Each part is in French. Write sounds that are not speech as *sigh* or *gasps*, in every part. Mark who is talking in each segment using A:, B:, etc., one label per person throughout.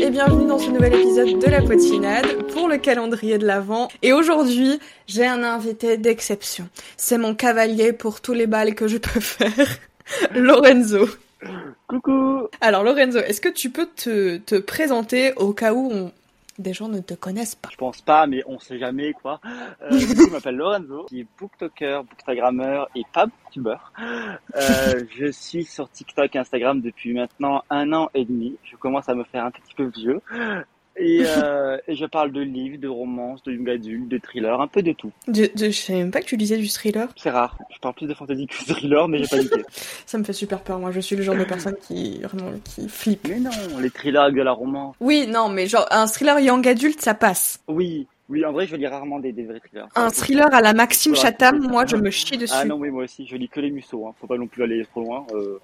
A: Et bienvenue dans ce nouvel épisode de la potinade pour le calendrier de l'Avent. Et aujourd'hui, j'ai un invité d'exception. C'est mon cavalier pour tous les balles que je peux faire, *laughs* Lorenzo.
B: Coucou
A: Alors Lorenzo, est-ce que tu peux te, te présenter au cas où on- des gens ne te connaissent pas
B: Je pense pas, mais on sait jamais quoi. Euh, du coup, je m'appelle Lorenzo, je suis booktoker, bookstagrammeur et pas booktubeur. Euh, *laughs* je suis sur TikTok et Instagram depuis maintenant un an et demi. Je commence à me faire un petit peu vieux. Et, *laughs* euh, et je parle de livres, de romances, de young adulte, de thrillers, un peu de tout.
A: de, de- Je savais même pas que tu lisais du thriller.
B: C'est rare. Je parle plus de fantasy que de thriller, mais j'ai pas. *laughs*
A: Ça me fait super peur. Moi, je suis le genre de personne qui vraiment qui flippe.
B: Mais non, les thrillers avec de la romance.
A: Oui, non, mais genre un thriller young adulte, ça passe.
B: Oui, oui, en vrai, je lis rarement des, des vrais thrillers.
A: Un thriller à la Maxime
B: Voilà,
A: Chatham,
B: c'est
A: moi, je me chie dessus.
B: Ah non, oui, moi aussi, je lis que les musso, hein. Faut pas non plus aller trop loin. Euh...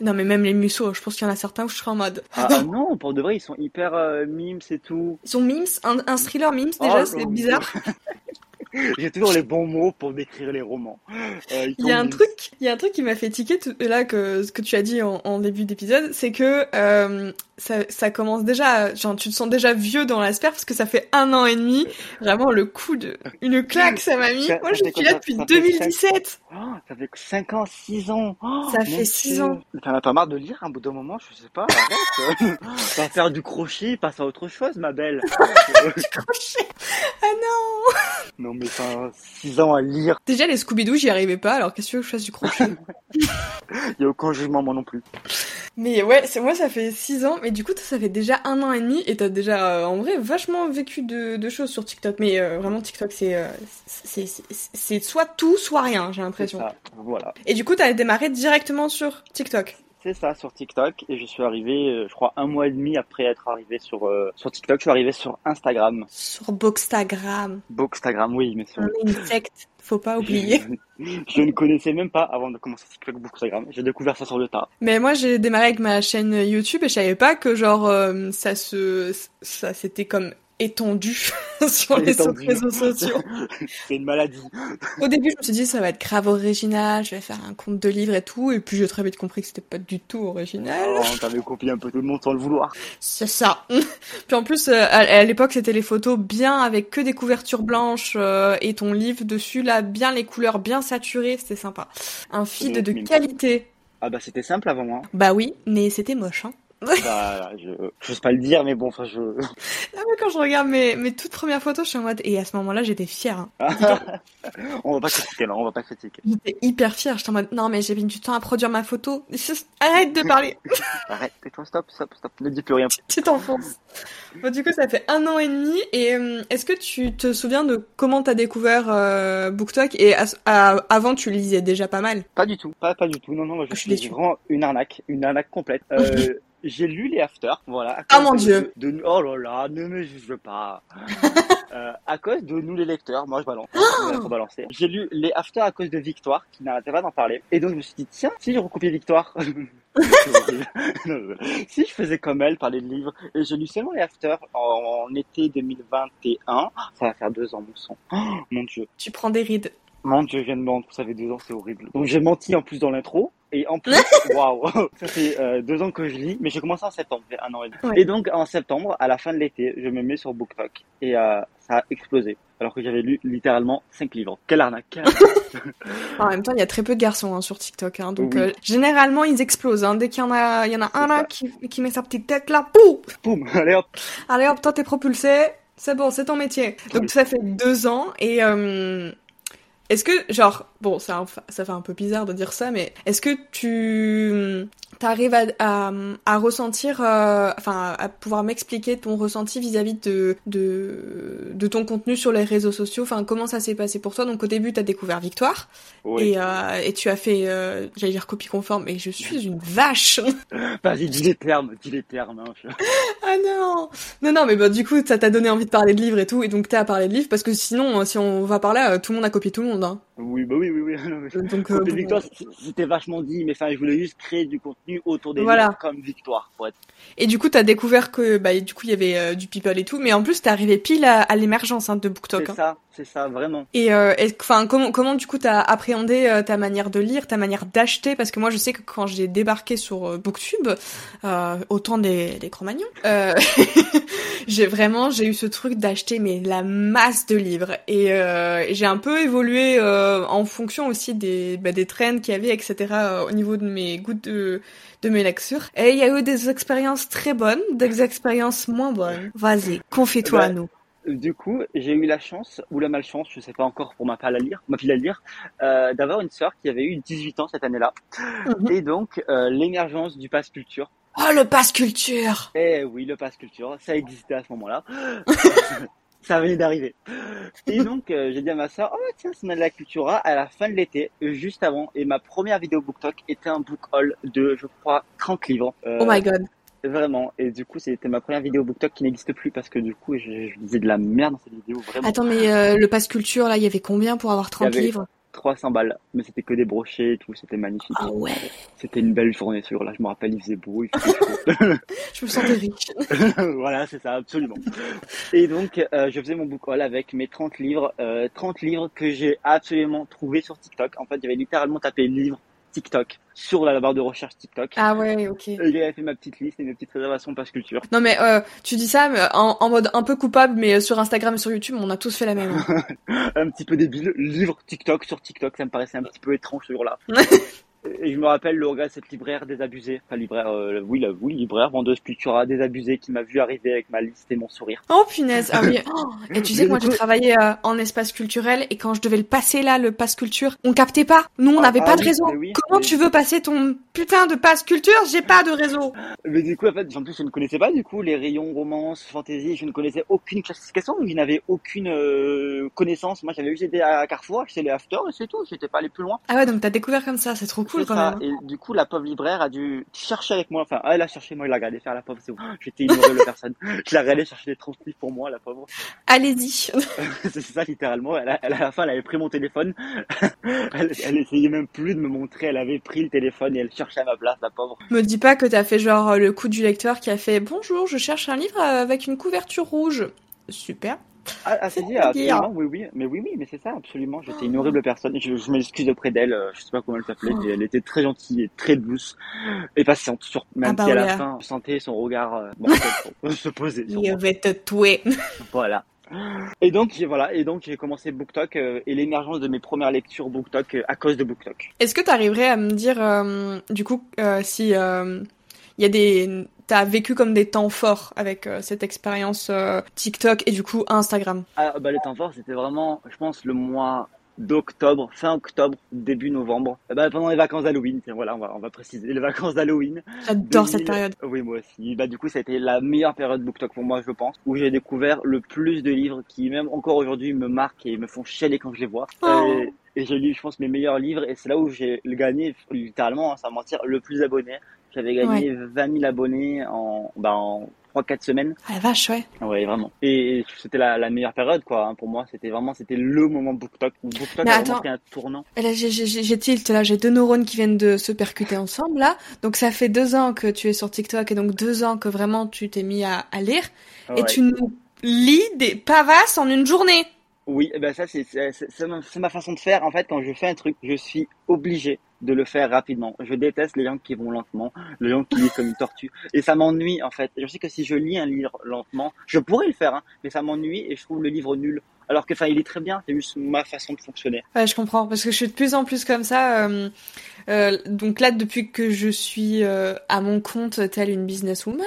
A: Non, mais même les musos, je pense qu'il y en a certains où je serais en mode.
B: Ah, ah non, pour de vrai, ils sont hyper euh, mimes et tout.
A: Ils sont memes, un, un thriller déjà,
B: Oh,
A: c'est
B: non.
A: bizarre. *laughs* *laughs*
B: J'ai toujours les bons mots pour décrire les romans. Euh,
A: Il y a un truc, il y a un truc qui m'a fait tiquer tout- là que ce que tu as dit en, en début d'épisode, c'est que euh, ça, ça commence déjà, genre tu te sens déjà vieux dans l'asper parce que ça fait un an et demi, vraiment le coup de une claque ça m'a mis. Moi je suis là depuis
B: ça fait
A: 2017.
B: Oh, ça fait 5 ans, 6 ans. Oh,
A: Ça fait six
B: Dieu.
A: ans.
B: T'en as pas marre de lire un bout d'un moment, je sais pas, arrête. *laughs* Va faire du crochet, passe à autre chose, ma belle. *laughs*
A: Ah non.
B: non mais enfin, 6 ans à lire,
A: Déjà les Scooby-Doo j'y arrivais pas, alors qu'est-ce que tu veux que je fasse du crochet *laughs*
B: y a aucun jugement moi non plus.
A: Mais ouais, c'est moi ça fait 6 ans, mais du coup ça fait déjà un an et demi et t'as déjà euh, en vrai vachement vécu de, de choses sur TikTok. Mais euh, vraiment TikTok c'est euh, c'est soit tout soit rien, j'ai l'impression.
B: voilà.
A: Et du coup t'as démarré directement sur TikTok?
B: C'est ça sur TikTok et je suis arrivé, euh, je crois, un mois et demi après être arrivé sur euh, sur TikTok, je suis arrivé sur Instagram.
A: Sur Bookstagram.
B: Bookstagram, oui, mais sur
A: On est une secte, faut pas oublier. *laughs*
B: Je ne connaissais même pas avant de commencer TikTok Bookstagram. J'ai découvert ça sur le tas.
A: Mais moi j'ai démarré avec ma chaîne YouTube et je savais pas que genre euh, ça se ça s'était comme étendu *laughs* sur les autres
B: Étendu.
A: réseaux sociaux. *laughs*
B: C'est une maladie.
A: Au début, je me suis dit, ça va être grave original, je vais faire un compte de livres et tout, et puis j'ai très vite compris que c'était pas du tout original.
B: Oh, T'avais copié un peu tout le monde sans le vouloir.
A: C'est ça. *laughs* puis en plus, euh, à, l'époque, c'était les photos bien avec que des couvertures blanches euh, et ton livre dessus, là, bien les couleurs bien saturées, c'était sympa. Un feed de qualité.
B: Ah bah c'était simple avant moi.
A: Bah oui, mais c'était moche, hein. *laughs*
B: Bah je j'ose pas le dire mais bon enfin je
A: Ah mais quand je regarde mes, mes toutes premières photos, je suis en mode... Et à ce moment-là, j'étais fière. hein. *laughs*
B: on va pas critiquer là, on va pas critiquer.
A: J'étais hyper fière. J'étais en mode, non mais j'ai mis du temps à produire ma photo. Arrête de parler. *laughs*
B: Arrête, tais-toi, stop, stop, stop, ne dis plus rien.
A: Tu t'enfonces. Bon, du coup, ça fait un an et demi. Et euh, est-ce que tu te souviens de comment t'as découvert euh, BookTok Et à- à- avant, tu lisais déjà pas mal?
B: Pas du tout, pas pas du tout. Non non, moi je,
A: Je suis
B: suis vraiment une arnaque, une arnaque complète. Euh, j'ai lu les After, voilà.
A: Ah, mon Dieu.
B: de- oh là là, ne me juge pas. *laughs* Euh, à cause de nous les lecteurs, moi je balance,
A: Oh
B: hein, faut balancer. J'ai lu les After à cause de Victoire, qui n'arrêtait pas d'en parler. Et donc je me suis dit, tiens, si je recopiais Victoire, *laughs* *laughs* si je faisais comme elle, parler de livres, et j'ai lu seulement les After en, en été 2021, ça va faire deux ans mon sang. Oh, mon dieu.
A: Tu prends des rides.
B: Mon dieu, je viens de mentir, ça fait deux ans, c'est horrible. Donc j'ai menti en plus dans l'intro, et en plus, *laughs* waouh, ça fait euh, deux ans que je lis, mais j'ai commencé en septembre, un an et demi.
A: Ouais.
B: Et donc en septembre, à la fin de l'été, je me mets sur BookTok, et euh, ça a explosé, alors que j'avais lu littéralement cinq livres. Quelle arnaque, quelle arnaque. *laughs*
A: En même temps, il y a très peu de garçons hein, sur TikTok. Hein, donc,
B: Oui.
A: euh, généralement, ils explosent. Hein, dès qu'il y en a, il y en a un là qui, qui met sa petite tête là. Pouf
B: Boum, *laughs* allez hop.
A: Allez hop, toi, t'es propulsé. C'est bon, c'est ton métier. Donc, ça fait deux ans. Et est-ce que, genre, bon, ça, ça fait un peu bizarre de dire ça, mais est-ce que tu t'arrives à, à, à ressentir, euh, enfin, à pouvoir m'expliquer ton ressenti vis-à-vis de, de, de ton contenu sur les réseaux sociaux? Enfin, comment ça s'est passé pour toi? Donc, au début, t'as découvert Victoire.
B: Oui.
A: Et, euh, et tu as fait, euh, j'allais dire copie conforme, et je suis une vache *laughs*
B: Vas-y, dis les termes, dis les termes. Hein. je- *laughs*
A: Ah non Non, non, mais bah du coup, ça t'a donné envie de parler de livres et tout, et donc t'as parlé de livres, parce que sinon, euh, si on va par là, euh, tout le monde a copié tout le monde. Hein.
B: Oui, bah oui, oui, oui. *laughs* Mais...
A: Donc, euh, bon,
B: Victoire, c'était vachement dit, mais enfin, je voulais juste créer du contenu autour des
A: Voilà.
B: comme Victoire, pour être
A: Et du coup, t'as découvert que, bah, du coup, il y avait euh, du people et tout, mais en plus, t'es arrivé pile à, à l'émergence hein, de BookTok.
B: C'est
A: Hein.
B: ça, c'est ça, vraiment.
A: Et euh, enfin, comment, comment du coup t'as appréhendé euh, ta manière de lire, ta manière d'acheter? Parce que moi, je sais que quand j'ai débarqué sur euh, Booktube, euh, au temps des, des Cro-Magnons, euh, *laughs* j'ai vraiment j'ai eu ce truc d'acheter mais la masse de livres et euh, j'ai un peu évolué en fonction aussi des bah, des trends qu'il y avait, etc. au niveau de mes goûts de de mes lectures. Et il y a eu des expériences très bonnes, des expériences moins bonnes. Vas-y, confie-toi à
B: Bah,
A: nous.
B: Du coup, j'ai eu la chance, ou la malchance, je sais pas encore pour ma pile à lire, ma pile à lire, euh, d'avoir une sœur qui avait eu 18 ans cette année-là.
A: Mhm.
B: Et donc, euh, l'émergence du pass culture.
A: Oh le passe culture
B: Eh oui, le pass culture, ça existait à ce moment-là. *laughs* ça venait d'arriver. Et donc, euh, j'ai dit à ma sœur, oh tiens, c'est de la Cultura à la fin de l'été, juste avant. Et ma première vidéo BookTok était un book haul de, je crois, 30 livres. Euh,
A: Oh my god.
B: Vraiment. Et du coup, c'était ma première vidéo BookTok qui n'existe plus parce que du coup, je, je disais de la merde dans cette vidéo, vraiment.
A: Attends mais euh, le passe culture là, il y avait combien pour avoir 30
B: Il y avait-
A: livres?
B: 300 balles, mais c'était que des brochets et tout, c'était magnifique.
A: Ah ouais.
B: C'était une belle journée ce jour-là, je me rappelle, il faisait beau, il faisait chaud. *laughs* *laughs*
A: Je me sentais riche. *laughs*
B: voilà, c'est ça, absolument. Et donc, euh, je faisais mon book haul avec mes 30 livres, euh, 30 livres que j'ai absolument trouvés sur TikTok. En fait, j'avais littéralement tapé livre TikTok sur la barre de recherche TikTok.
A: Ah ouais, ok.
B: Et J'avais fait ma petite liste et mes petites réservations passe culture.
A: Non mais euh, tu dis ça mais en, en mode un peu coupable, mais euh, sur Instagram et sur YouTube, on a tous fait la même. *laughs*
B: un petit peu débile, livre TikTok sur TikTok, ça me paraissait un petit peu étrange ce jour-là. *laughs* Et je me rappelle le regard de cette libraire désabusée, enfin libraire, euh, oui, la, oui, libraire, vendeuse Cultura désabusée qui m'a vu arriver avec ma liste et mon sourire.
A: Oh punaise, ah oui. *laughs* Oh, et tu sais que moi j'ai travaillé euh, en espace culturel et quand je devais le passer là, le passe culture, on captait pas. Nous on
B: Ah,
A: n'avait
B: ah
A: pas de
B: oui,
A: réseau.
B: oui,
A: Comment
B: mais-
A: tu veux passer ton putain de passe culture? J'ai pas de réseau.
B: Mais du coup, en fait, en plus, je ne connaissais pas du coup les rayons romance, fantasy, je ne connaissais aucune classification, je n'avais aucune euh, connaissance. Moi, j'avais juste été à Carrefour, acheté les after et c'est tout, j'étais pas allé plus loin.
A: Ah ouais, donc t'as découvert comme ça, c'est trop cool quand
B: ça.
A: même.
B: Et du coup, la pauvre libraire a dû chercher avec moi. Enfin, elle a cherché, moi, je l'ai regardé faire la pauvre. C'est bon. *gasps* J'étais une horrible personne. Je l'ai regardé chercher des 30 livres pour moi, la pauvre.
A: Allez-y. *laughs*
B: c'est ça, littéralement. Elle, a- elle, à la fin, elle avait pris mon téléphone. *laughs* elle, elle essayait même plus de me montrer. Elle avait pris le téléphone et elle cherchait à ma place, la pauvre.
A: Me dis pas que t'as fait genre le coup du lecteur qui a fait bonjour, je cherche un livre avec une couverture rouge. Super.
B: Ah, ah c'est dit, absolument, oui, oui, mais oui, oui, mais c'est ça, absolument. J'étais une horrible personne. Je, je m'excuse auprès d'elle. euh, Je sais pas comment elle s'appelait,
A: Oh.
B: elle était très gentille et très douce et patiente. Sur, même
A: Ah bah
B: si à la fin, je sentais son regard euh, *laughs* se poser moi.
A: vais te tuer. *laughs*
B: Voilà. Et donc j'ai- voilà, et donc j'ai commencé BookTok euh, et l'émergence de mes premières lectures BookTok euh, à cause de BookTok.
A: Est-ce que t'arriverais à me dire, euh, du coup, si il y a des, t'as vécu comme des temps forts avec euh, cette expérience euh, TikTok et du coup Instagram.
B: Ah bah le temps fort, c'était vraiment, je pense, le mois d'octobre, fin octobre, début novembre. Ben, pendant les vacances d'Halloween, tiens, voilà, on va, on va préciser les vacances d'Halloween.
A: J'adore cette
B: 2000.
A: période.
B: Oui, moi aussi. Bah, du coup, ça a été la meilleure période BookTok pour moi, je pense, où j'ai découvert le plus de livres qui, même encore aujourd'hui, me marquent et me font chialer quand je les vois.
A: Oh.
B: Et, et j'ai lu, je pense, mes meilleurs livres et c'est là où j'ai gagné, littéralement, hein, sans mentir, le plus d'abonnés. J'avais gagné 20 000 abonnés en, bah, en 3-4 semaines.
A: Ah la vache, ouais.
B: Ouais, vraiment. Et c'était la, la meilleure période, quoi. hein, pour moi, c'était vraiment, c'était le moment BookTok BookTok a vraiment pris un tournant.
A: Là, j'ai- tilt, là, j'ai deux neurones qui viennent de se percuter ensemble, là. Donc ça fait deux ans que tu es sur TikTok et donc deux ans que vraiment tu t'es mis à, à lire. Et tu nous lis des pavasses en une journée.
B: Oui, eh ben ça c'est ma façon de faire en fait quand je fais un truc, je suis obligé de le faire rapidement. Je déteste les gens qui vont lentement, les gens qui lisent comme une tortue et ça m'ennuie en fait. Je sais que si je lis un livre lentement, je pourrais le faire hein, mais ça m'ennuie et je trouve le livre nul. Alors que enfin il est très bien, c'est juste ma façon de fonctionner.
A: Ouais, je comprends, parce que je suis de plus en plus comme ça. euh, euh, donc là, depuis que je suis euh, à mon compte, telle une businesswoman,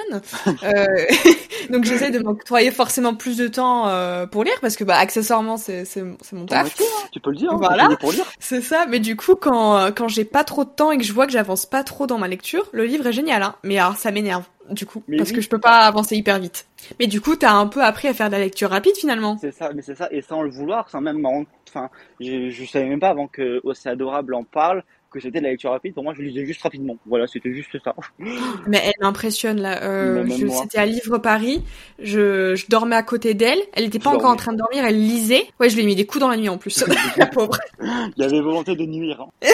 A: euh, *laughs* donc j'essaie de m'octroyer forcément plus de temps euh, pour lire, parce que bah accessoirement c'est mon taf,
B: tu peux le dire, hein,
A: Voilà.
B: pour lire.
A: c'est ça. Mais du coup, quand quand j'ai pas trop de temps et que je vois que j'avance pas trop dans ma lecture, le livre est génial, hein. Mais alors ça m'énerve du coup,
B: Mais
A: parce
B: oui.
A: que je peux pas avancer hyper vite. Mais du coup, t'as un peu appris à faire de la lecture rapide finalement.
B: C'est ça, mais c'est ça, et sans le vouloir, sans même m'en enfin, je, je savais même pas avant que Oh, c'est adorable en parle que c'était de la lecture rapide. Pour moi, je lisais juste rapidement. Voilà, c'était juste ça. *laughs*
A: Mais elle m'impressionne là. Euh. C'était à Livre Paris. Je, je dormais à côté d'elle. Elle était pas encore en train de dormir. Elle lisait. Ouais, je lui ai mis des coups dans la nuit en plus. *laughs* *laughs* la pauvre.
B: Il y avait volonté de nuire. hein.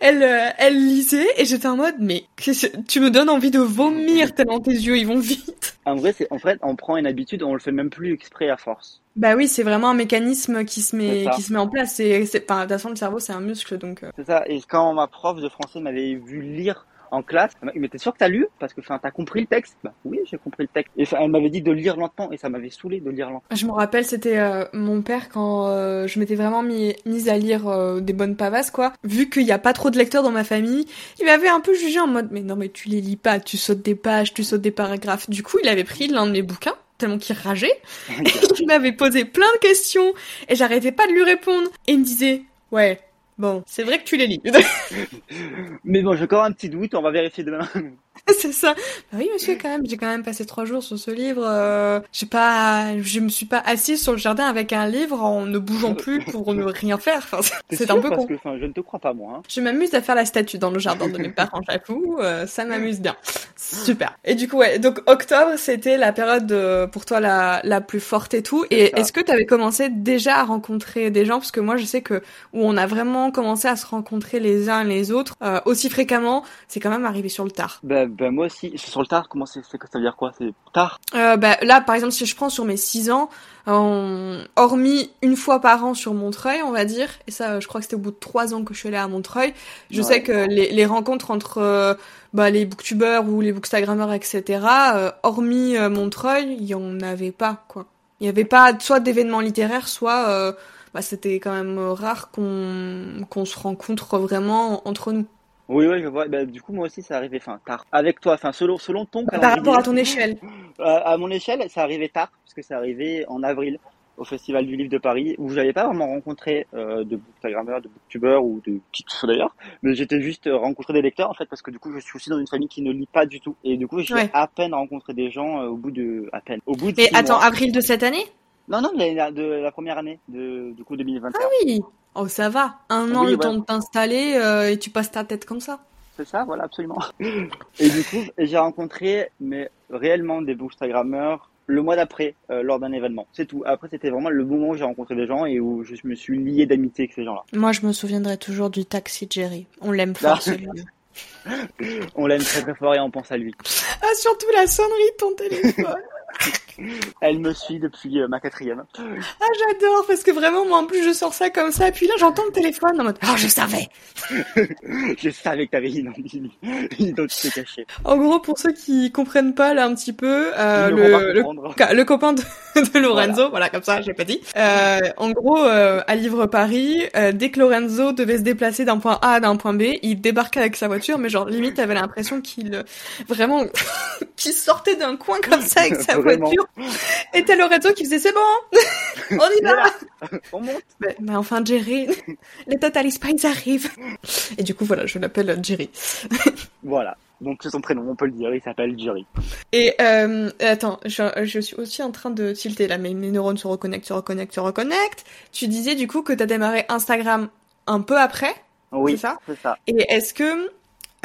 A: Elle, euh, elle lisait et j'étais en mode, mais tu me donnes envie de vomir tellement tes yeux ils vont vite. *laughs*
B: En vrai, c'est en fait, on prend une habitude, on le fait même plus exprès à force.
A: Bah oui, c'est vraiment un mécanisme qui se met, qui se met en place. C'est, enfin, de toute façon, le cerveau, c'est un muscle, donc.
B: C'est ça. Et quand ma prof de français m'avait vu lire en classe. Mais t'es sûr que t'as lu? Parce que enfin, t'as compris le texte Bah oui, j'ai compris le texte. Et elle m'avait dit de lire lentement et ça m'avait saoulé de lire lentement.
A: Je me rappelle, c'était euh, mon père quand euh, je m'étais vraiment mis, mise à lire euh, des bonnes pavasses, quoi. Vu qu'il n'y a pas trop de lecteurs dans ma famille, il m'avait un peu jugé en mode mais non mais tu les lis pas, tu sautes des pages, tu sautes des paragraphes. Du coup, il avait pris l'un de mes bouquins tellement qu'il rageait. *laughs* *laughs* il m'avait posé plein de questions et j'arrêtais pas de lui répondre. Et il me disait, ouais, Bon, c'est vrai que tu les lis. *laughs* *laughs*
B: Mais bon, j'ai encore un petit doute, on va vérifier demain. *laughs*
A: c'est ça. Bah oui, monsieur, quand même, j'ai quand même passé trois jours sur ce livre. Euh, j'ai pas, je me suis pas assise sur le jardin avec un livre en ne bougeant plus pour ne rien faire. Enfin,
B: c'est un peu parce Que, je ne te crois pas, moi. Hein.
A: Je m'amuse à faire la statue dans le jardin de mes *laughs* parents, j'avoue. Euh, ça m'amuse bien. Super. Et du coup, ouais. Donc octobre, c'était la période pour toi la, la plus forte et tout. Et est-ce que tu avais commencé déjà à rencontrer des gens? Parce que moi, je sais que où on a vraiment commencé à se rencontrer les uns les autres euh, aussi fréquemment, c'est quand même arrivé sur le tard.
B: Bah, bah moi aussi, c'est sur le tard, comment c'est, ça veut dire quoi? C'est tard?
A: Euh, bah, Là, par exemple, si je prends sur mes 6 ans, hormis une fois par an sur Montreuil, on va dire, et ça, je crois que c'était au bout de 3 ans que je suis allée à Montreuil, je sais que les, les rencontres entre euh, bah, les booktubers ou les bookstagrammeurs, etc., euh, hormis euh, Montreuil, il y en avait pas, quoi. Il y avait pas soit d'événements littéraires, soit bah, c'était quand même rare qu'on qu'on se rencontre vraiment entre nous.
B: Oui, oui, je vois. Bah, du coup, moi aussi, ça arrivait fin tard. Avec toi, enfin, selon, selon ton
A: Par rapport à ton échelle. *laughs*
B: à mon échelle, ça arrivait tard, parce que ça arrivait en avril au Festival du Livre de Paris, où j'avais pas vraiment rencontré euh, de bookstagrammeurs, de booktubers ou de titres d'ailleurs, mais j'étais juste rencontré des lecteurs en fait, parce que du coup, je suis aussi dans une famille qui ne lit pas du tout, et du coup, j'ai à peine rencontré des gens euh, au bout de, à peine, au bout de.
A: Mais attends, avril de cette année?
B: Non, non, de, de la première année, de, du coup 2021.
A: Ah oui. Oh, ça va. Un an le temps de t'installer euh, et tu passes ta tête comme ça.
B: C'est ça, voilà, absolument. *laughs* et du coup, j'ai rencontré, mais réellement des bookstagrammeurs le mois d'après, euh, lors d'un événement. C'est tout. Après, c'était vraiment le moment où j'ai rencontré des gens et où je me suis lié d'amitié avec ces gens-là.
A: Moi, je me souviendrai toujours du taxi Jerry. On l'aime fort, celui-là. *laughs*
B: on l'aime très très fort et on pense à lui.
A: Ah, surtout la sonnerie de ton téléphone. *laughs*
B: Elle me suit depuis euh, ma quatrième.
A: Ah, j'adore, parce que vraiment, moi, en plus, je sors ça comme ça, puis là, j'entends le téléphone en mode, ah, je savais! *laughs*
B: je savais que t'avais une identité cachée.
A: En gros, pour ceux qui comprennent pas, là, un petit peu, euh, le, le, copain de, *laughs* de Lorenzo, voilà. comme ça, j'ai pas dit. Euh, en gros, euh, à Livre Paris, euh, dès que Lorenzo devait se déplacer d'un point A à d'un point B, il débarquait avec sa voiture, mais genre, limite, t'avais l'impression qu'il, vraiment, *laughs* qu'il sortait d'un coin comme ça avec *laughs* sa voiture. Et t'as Lorenzo qui faisait c'est bon, on y va.
B: on monte.
A: Mais, enfin Jerry, les Total Spines arrivent. Et du coup voilà, je l'appelle Jerry.
B: voilà. Donc c'est son prénom, on peut le dire, il s'appelle Jerry.
A: Et euh, attends, je, je, suis aussi en train de tilter là, mes, mes neurones se reconnectent, se reconnectent, se reconnectent. Tu disais du coup que t'as démarré Instagram un peu après
B: Oui,
A: c'est ça?
B: C'est ça.
A: Et est-ce que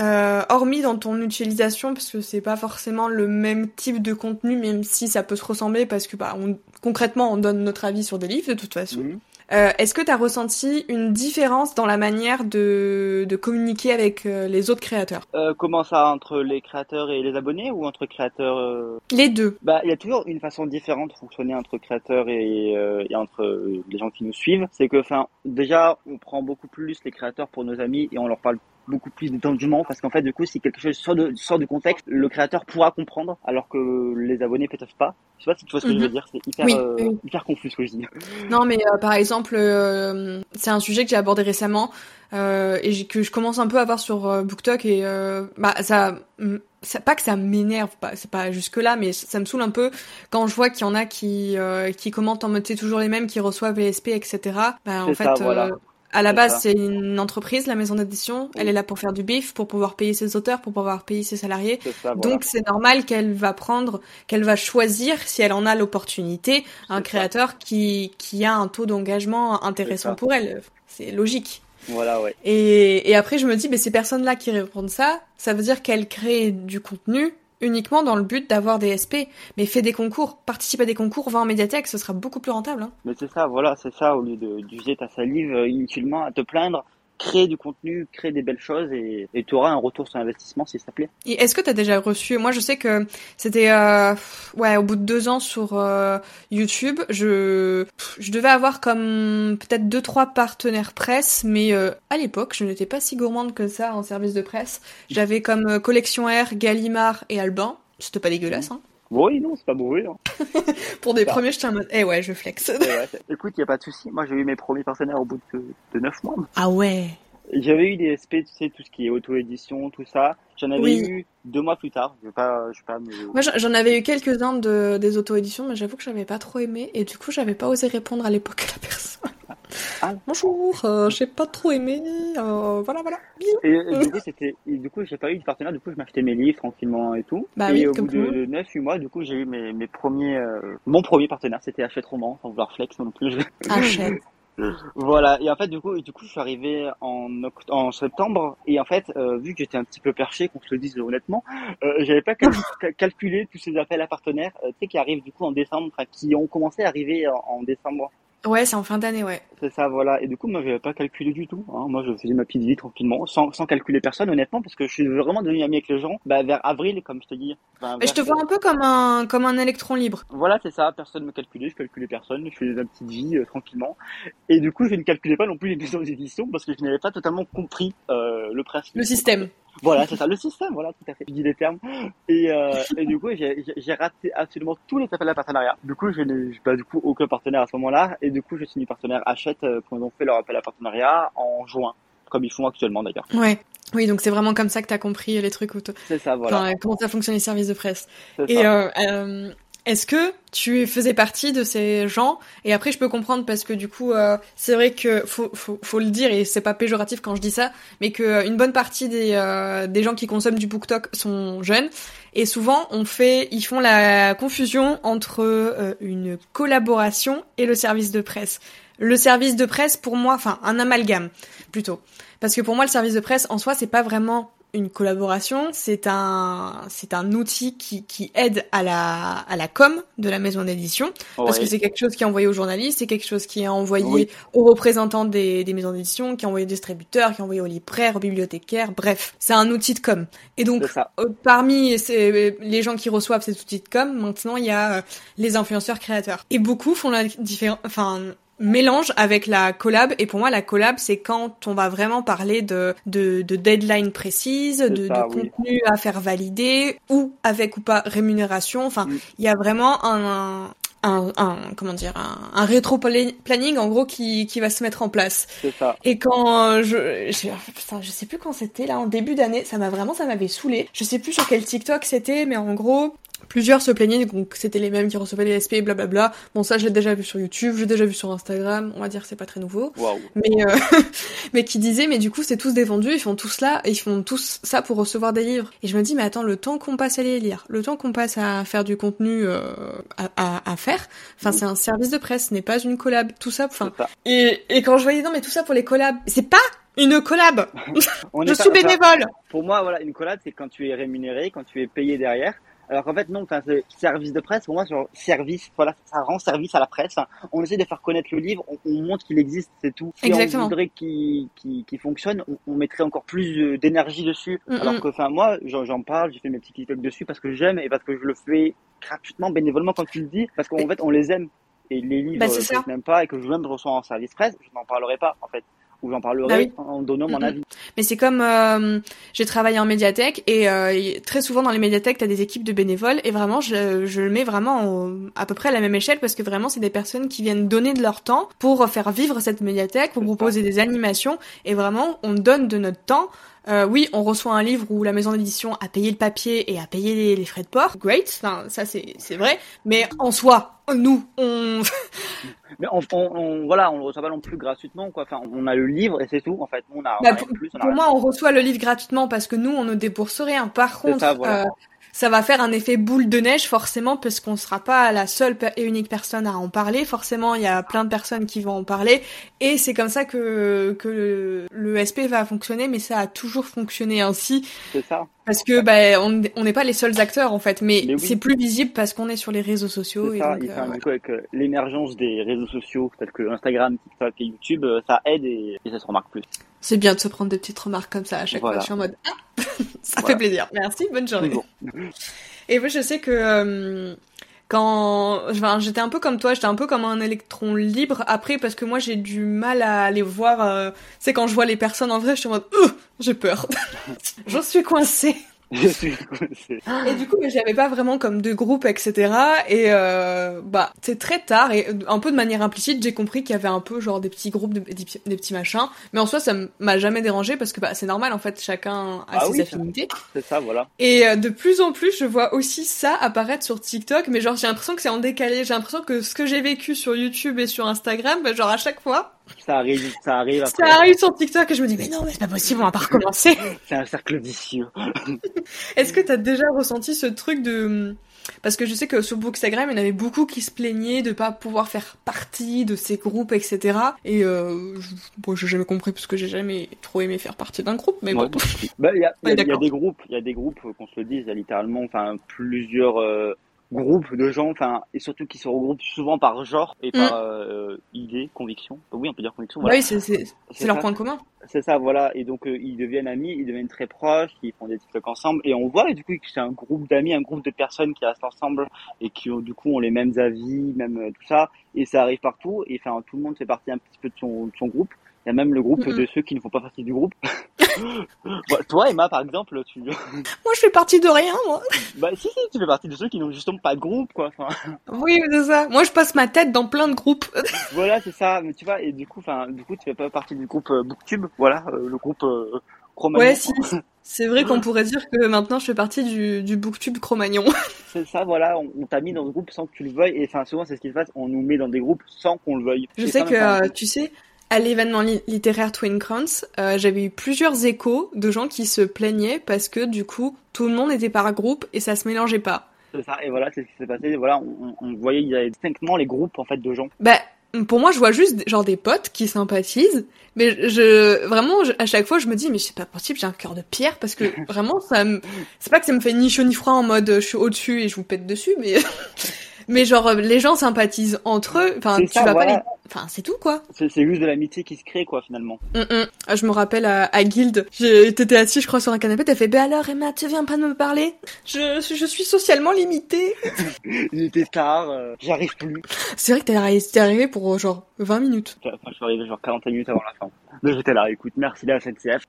A: euh, hormis dans ton utilisation, parce que c'est pas forcément le même type de contenu, même si ça peut se ressembler, parce que bah, on, concrètement, on donne notre avis sur des livres de toute façon. Mhm. Euh, Est-ce que tu as ressenti une différence dans la manière de, de communiquer avec euh, les autres créateurs?
B: Euh, Comment ça Entre les créateurs et les abonnés ou entre créateurs
A: Les deux.
B: Bah, il y a toujours une façon différente de fonctionner entre créateurs et, et entre les gens qui nous suivent. C'est que, enfin, déjà, on prend beaucoup plus les créateurs pour nos amis et on leur parle beaucoup plus d'étendement parce qu'en fait du coup si quelque chose sort, de, sort du contexte le créateur pourra comprendre alors que les abonnés peut-être pas. Je sais pas si tu vois ce que je veux mhm. dire c'est hyper euh, hyper confus ce que je dis. *laughs*
A: Non mais euh, par exemple euh, c'est un sujet que j'ai abordé récemment et que je commence un peu à voir sur BookTok et bah ça pas que ça m'énerve pas c'est pas jusque là mais ça me saoule un peu quand je vois qu'il y en a qui qui commentent en mode c'est toujours les mêmes qui reçoivent les SP etc bah en fait à la base, c'est une entreprise, la maison d'édition. Elle est là pour faire du bif, pour pouvoir payer ses auteurs, pour pouvoir payer ses salariés. Donc c'est normal qu'elle va prendre, qu'elle va choisir, si elle en a l'opportunité, un créateur qui, qui a un taux d'engagement intéressant pour elle. C'est logique.
B: Voilà, ouais.
A: Et, et après, je me dis, mais ces personnes-là qui répondent ça, ça veut dire qu'elles créent du contenu uniquement dans le but d'avoir des SP. Mais fais des concours, participe à des concours, va en médiathèque, ce sera beaucoup plus rentable. Hein.
B: Mais c'est ça, voilà, c'est ça, au lieu d'user ta salive euh, inutilement à te plaindre, crée du contenu, crée des belles choses et tu auras un retour sur investissement si ça plaît.
A: Et est-ce que tu as déjà reçu Moi, je sais que c'était euh, ouais au bout de deux ans sur euh, YouTube, je je devais avoir comme peut-être deux trois partenaires presse, mais euh, à l'époque, je n'étais pas si gourmande que ça en service de presse. J'avais comme Collection R, Gallimard et Albin. C'était pas dégueulasse, hein.
B: Oui, non, c'est pas mauvais. Hein. *laughs*
A: Pour des premiers, je en mode, eh ouais, je flex.
B: Eh écoute, y a pas de souci. Moi, j'ai eu mes premiers partenaires au bout de, de 9 mois.
A: Ah ouais.
B: J'avais eu des SP, tu sais, tout ce qui est auto-édition, tout ça. J'en avais eu deux mois plus tard. Je vais pas, je vais pas me...
A: Moi, j'en avais eu quelques-uns de, des auto-éditions, mais j'avoue que j'avais pas trop aimé. Et du coup, j'avais pas osé répondre à l'époque à la personne. Ah. Bonjour, euh, j'ai pas trop aimé. Euh, voilà, voilà.
B: Et, du coup, c'était, du coup, j'ai pas eu de partenaire. Du coup, je m'achetais mes livres tranquillement et tout.
A: Bah
B: et
A: au
B: bout de 9, 8 mois, du coup, j'ai eu mes, mes premiers, euh, mon premier partenaire, c'était Hachette Roman, sans vouloir flex non plus.
A: Hachette. *laughs*
B: Voilà, et en fait, du coup, du coup, je suis arrivé en, en septembre, et en fait, euh, vu que j'étais un petit peu perché, qu'on se le dise honnêtement, euh, j'avais pas *laughs* calculé tous ces appels à partenaires, euh, tu sais, qui arrivent du coup en décembre, enfin, qui ont commencé à arriver en décembre.
A: Ouais, c'est en fin d'année, ouais.
B: C'est ça, voilà. Et du coup, moi, j'avais pas calculé du tout. Hein. Moi, je faisais ma petite vie tranquillement, sans, sans calculer personne, honnêtement, parce que je suis vraiment devenu ami avec les gens bah, vers avril, comme je te dis.
A: Mais je te vois un peu comme un, comme un électron libre.
B: Voilà, c'est ça. Personne me calculait, je calculais personne. Je faisais ma petite vie euh, tranquillement. Et du coup, je ne calculais pas non plus les maisons d'édition parce que je n'avais pas totalement compris euh, le principe.
A: Le système.
B: Voilà, c'est ça, le système, voilà, tout à fait. Je dis les termes. Et, euh, et du coup, j'ai raté absolument tous les appels à partenariat. Du coup, je n'ai pas du coup aucun partenaire à ce moment-là. Et du coup, je suis du partenaire Hachette euh, quand ils ont fait leur appel à partenariat en juin, comme ils font actuellement d'ailleurs.
A: Ouais. Oui, donc c'est vraiment comme ça que tu as compris les trucs.
B: C'est ça, voilà.
A: Enfin, comment ça fonctionne les services de presse. Et euh, euh, est-ce que tu faisais partie de ces gens? Et après, je peux comprendre parce que du coup, euh, c'est vrai que faut, faut, faut, le dire et c'est pas péjoratif quand je dis ça, mais que euh, une bonne partie des, euh, des gens qui consomment du BookTok sont jeunes. Et souvent on fait, ils font la confusion entre une collaboration et le service de presse. Le service de presse, pour moi, enfin un amalgame plutôt, parce que pour moi, le service de presse en soi, c'est pas vraiment une collaboration, c'est un c'est un outil qui, qui aide à la à la com de la maison d'édition. Parce que c'est quelque chose qui est envoyé aux journalistes, c'est quelque chose qui est envoyé aux représentants des, des maisons d'édition, qui est envoyé aux distributeurs, qui est envoyé aux libraires, aux bibliothécaires, bref, c'est un outil de com. Et donc euh, parmi les gens qui reçoivent cet outil de com, maintenant il y a euh, les influenceurs créateurs. Et beaucoup font la différence enfin mélange avec la collab et pour moi la collab c'est quand on va vraiment parler de de, de deadline précise de, de contenu à faire valider ou avec ou pas rémunération enfin il y a vraiment un, un, un, comment dire un, un rétro planning en gros qui, qui va se mettre en place.
B: Ça.
A: Et quand je je, putain, je sais plus quand c'était là en début d'année, ça m'a vraiment ça m'avait saoulé. Je sais plus sur quel TikTok c'était mais en gros Plusieurs se plaignaient, donc c'était les mêmes qui recevaient les SP, blablabla. Bon, ça, je l'ai déjà vu sur YouTube, j'ai déjà vu sur Instagram, on va dire c'est pas très nouveau. Mais, euh, *laughs* mais qui disaient, mais du coup, c'est tous des vendus, ils font tous là, ils font tous ça pour recevoir des livres. Et je me dis, mais attends, le temps qu'on passe à les lire, le temps qu'on passe à faire du contenu euh, à, à, faire, enfin, c'est un service de presse, ce n'est pas une collab, tout ça, enfin. Et, et quand je voyais, non, mais tout ça pour les collabs, c'est pas une collab *laughs* Je suis bénévole
B: Pour moi, voilà, une collab, c'est quand tu es rémunéré, quand tu es payé derrière. Alors qu'en fait, non, enfin, service de presse, pour moi, sur service, voilà, ça rend service à la presse. On essaie de faire connaître le livre, on, montre qu'il existe, c'est tout. Si
A: Exactement.
B: on voudrait qu'il fonctionne, on, mettrait encore plus d'énergie dessus. Mm, Alors que, enfin, moi, j'en parle, j'ai fait mes petits TikTok dessus parce que j'aime et parce que je le fais gratuitement, bénévolement, comme tu le dis, parce qu'en fait, on les aime. Et les livres bah, que je n'aime pas et que je viens de recevoir en service presse, je n'en parlerai pas, en fait où j'en parlerai bah en donnant mon avis.
A: Mais c'est comme euh, j'ai travaillé en médiathèque et euh, très souvent dans les médiathèques tu as des équipes de bénévoles et vraiment je, je le mets vraiment à peu près à la même échelle parce que vraiment c'est des personnes qui viennent donner de leur temps pour faire vivre cette médiathèque, pour proposer des animations et vraiment on donne de notre temps euh, oui, on reçoit un livre où la maison d'édition a payé le papier et a payé les, frais de port. Great, ça c'est c'est vrai. Mais en soi, nous, on. *laughs*
B: mais on, on, voilà, on le reçoit pas non plus gratuitement quoi. Enfin, on a le livre et c'est tout. En fait, on a.
A: Bah, pour, plus, pour moi, on reçoit le livre gratuitement parce que nous, on ne débourse rien. Par contre, euh, ça va faire un effet boule de neige forcément parce qu'on sera pas la seule et unique personne à en parler. Forcément, il y a plein de personnes qui vont en parler et c'est comme ça que que le SP va fonctionner. Mais ça a toujours fonctionné ainsi.
B: C'est ça.
A: Parce que bah, on n'est pas les seuls acteurs en fait, mais, c'est plus visible parce qu'on est sur les réseaux sociaux.
B: Et ça,
A: donc,
B: euh, du coup, avec euh, l'émergence des réseaux sociaux tels que Instagram, TikTok et YouTube, euh, ça aide et, ça se remarque plus.
A: C'est bien de se prendre des petites remarques comme ça à chaque fois. Je suis en mode ah, *laughs* ça fait plaisir. Merci, bonne journée. Et moi, je sais que euh, quand enfin, j'étais un peu comme toi, j'étais un peu comme un électron libre après parce que moi j'ai du mal à aller voir. Euh, c'est quand je vois les personnes en vrai, je suis en mode j'ai peur. *laughs* je suis coincée. *laughs* Et du coup, j'avais pas vraiment comme de groupe, etc. Et euh, bah, c'est très tard et un peu de manière implicite, j'ai compris qu'il y avait un peu genre des petits groupes, des, petits machins. Mais en soi, ça m'a jamais dérangé parce que bah, c'est normal en fait, chacun a ah ses affinités.
B: C'est ça, voilà.
A: Et euh, de plus en plus, je vois aussi ça apparaître sur TikTok, mais genre j'ai l'impression que c'est en décalé. J'ai l'impression que ce que j'ai vécu sur YouTube et sur Instagram, bah, genre à chaque fois,
B: ça arrive, ça arrive
A: après. Ça arrive sur TikTok et je me dis, mais non, mais c'est pas possible, on va pas *laughs* recommencer.
B: c'est un cercle vicieux. *laughs*
A: Est-ce que t'as déjà ressenti ce truc de, parce que je sais que sur Bookstagram, il y en avait beaucoup qui se plaignaient de pas pouvoir faire partie de ces groupes, etc. Et euh, bon, j'ai jamais compris parce que j'ai jamais trop aimé faire partie d'un groupe, mais bon.
B: Bah, il y, a, y, a *laughs* des groupes, il y a des groupes, qu'on se le dise, il y a littéralement, enfin, plusieurs euh, groupe de gens, enfin, et surtout qui se regroupent souvent par genre et par mm. euh, idée, conviction. Oui, on peut dire conviction.
A: Voilà. Oui, c'est leur point commun.
B: C'est ça, voilà. Et donc, euh, ils deviennent amis, ils deviennent très proches, ils font des TikTok ensemble. Et on voit, du coup, que c'est un groupe d'amis, un groupe de personnes qui restent ensemble et qui, ont, du coup, ont les mêmes avis, même euh, tout ça. Et ça arrive partout. Et enfin, tout le monde fait partie un petit peu de son, de son groupe. Il y a même le groupe de ceux qui ne font pas partie du groupe. *laughs* toi, Emma, par exemple, tu. *laughs* moi,
A: je fais partie de rien, moi.
B: Bah, si, si, tu fais partie de ceux qui n'ont justement pas de groupe, quoi. *laughs*
A: Oui, c'est ça. Moi, je passe ma tête dans plein de groupes.
B: voilà, c'est ça. Mais tu vois, et du coup, enfin, du coup, tu fais pas partie du groupe euh, Booktube, voilà, euh, le groupe euh, Cro-Magnon.
A: Ouais, si. C'est vrai qu'on pourrait dire que maintenant je fais partie du, du booktube Cro-Magnon.
B: c'est ça, voilà, on, t'a mis dans ce groupe sans que tu le veuilles, et enfin souvent c'est ce qui se passe, on nous met dans des groupes sans qu'on le veuille.
A: Je sais que, tu sais, à l'événement littéraire Twin Crowns, euh, j'avais eu plusieurs échos de gens qui se plaignaient parce que du coup, tout le monde était par groupe et ça se mélangeait pas.
B: C'est ça, et voilà, c'est ce qui s'est passé. Voilà, on, on, voyait, il y avait distinctement les groupes en fait de gens.
A: Bah, pour moi, je vois juste genre des potes qui sympathisent, mais je vraiment à chaque fois je me dis mais c'est pas possible, j'ai un cœur de pierre parce que *laughs* vraiment ça me c'est pas que ça me fait ni chaud ni froid en mode je suis au-dessus et je vous pète dessus mais *laughs* mais genre les gens sympathisent entre eux, enfin tu vas pas les Enfin, c'est tout, quoi.
B: C'est juste de l'amitié qui se crée, quoi, finalement.
A: Mm, mm. Ah, je me rappelle à, à Guild, t'étais assis, je crois, sur un canapé, t'as fait, bah alors, Emma, tu viens pas de me parler? Je, je suis socialement limitée. *laughs*
B: Il était tard, euh, j'arrive plus.
A: C'est vrai que t'es arrivé, pour, genre, 20 minutes.
B: Enfin, je suis arrivé, genre, 40 minutes avant la fin. Mais j'étais là, écoute, merci la *laughs* SNCF.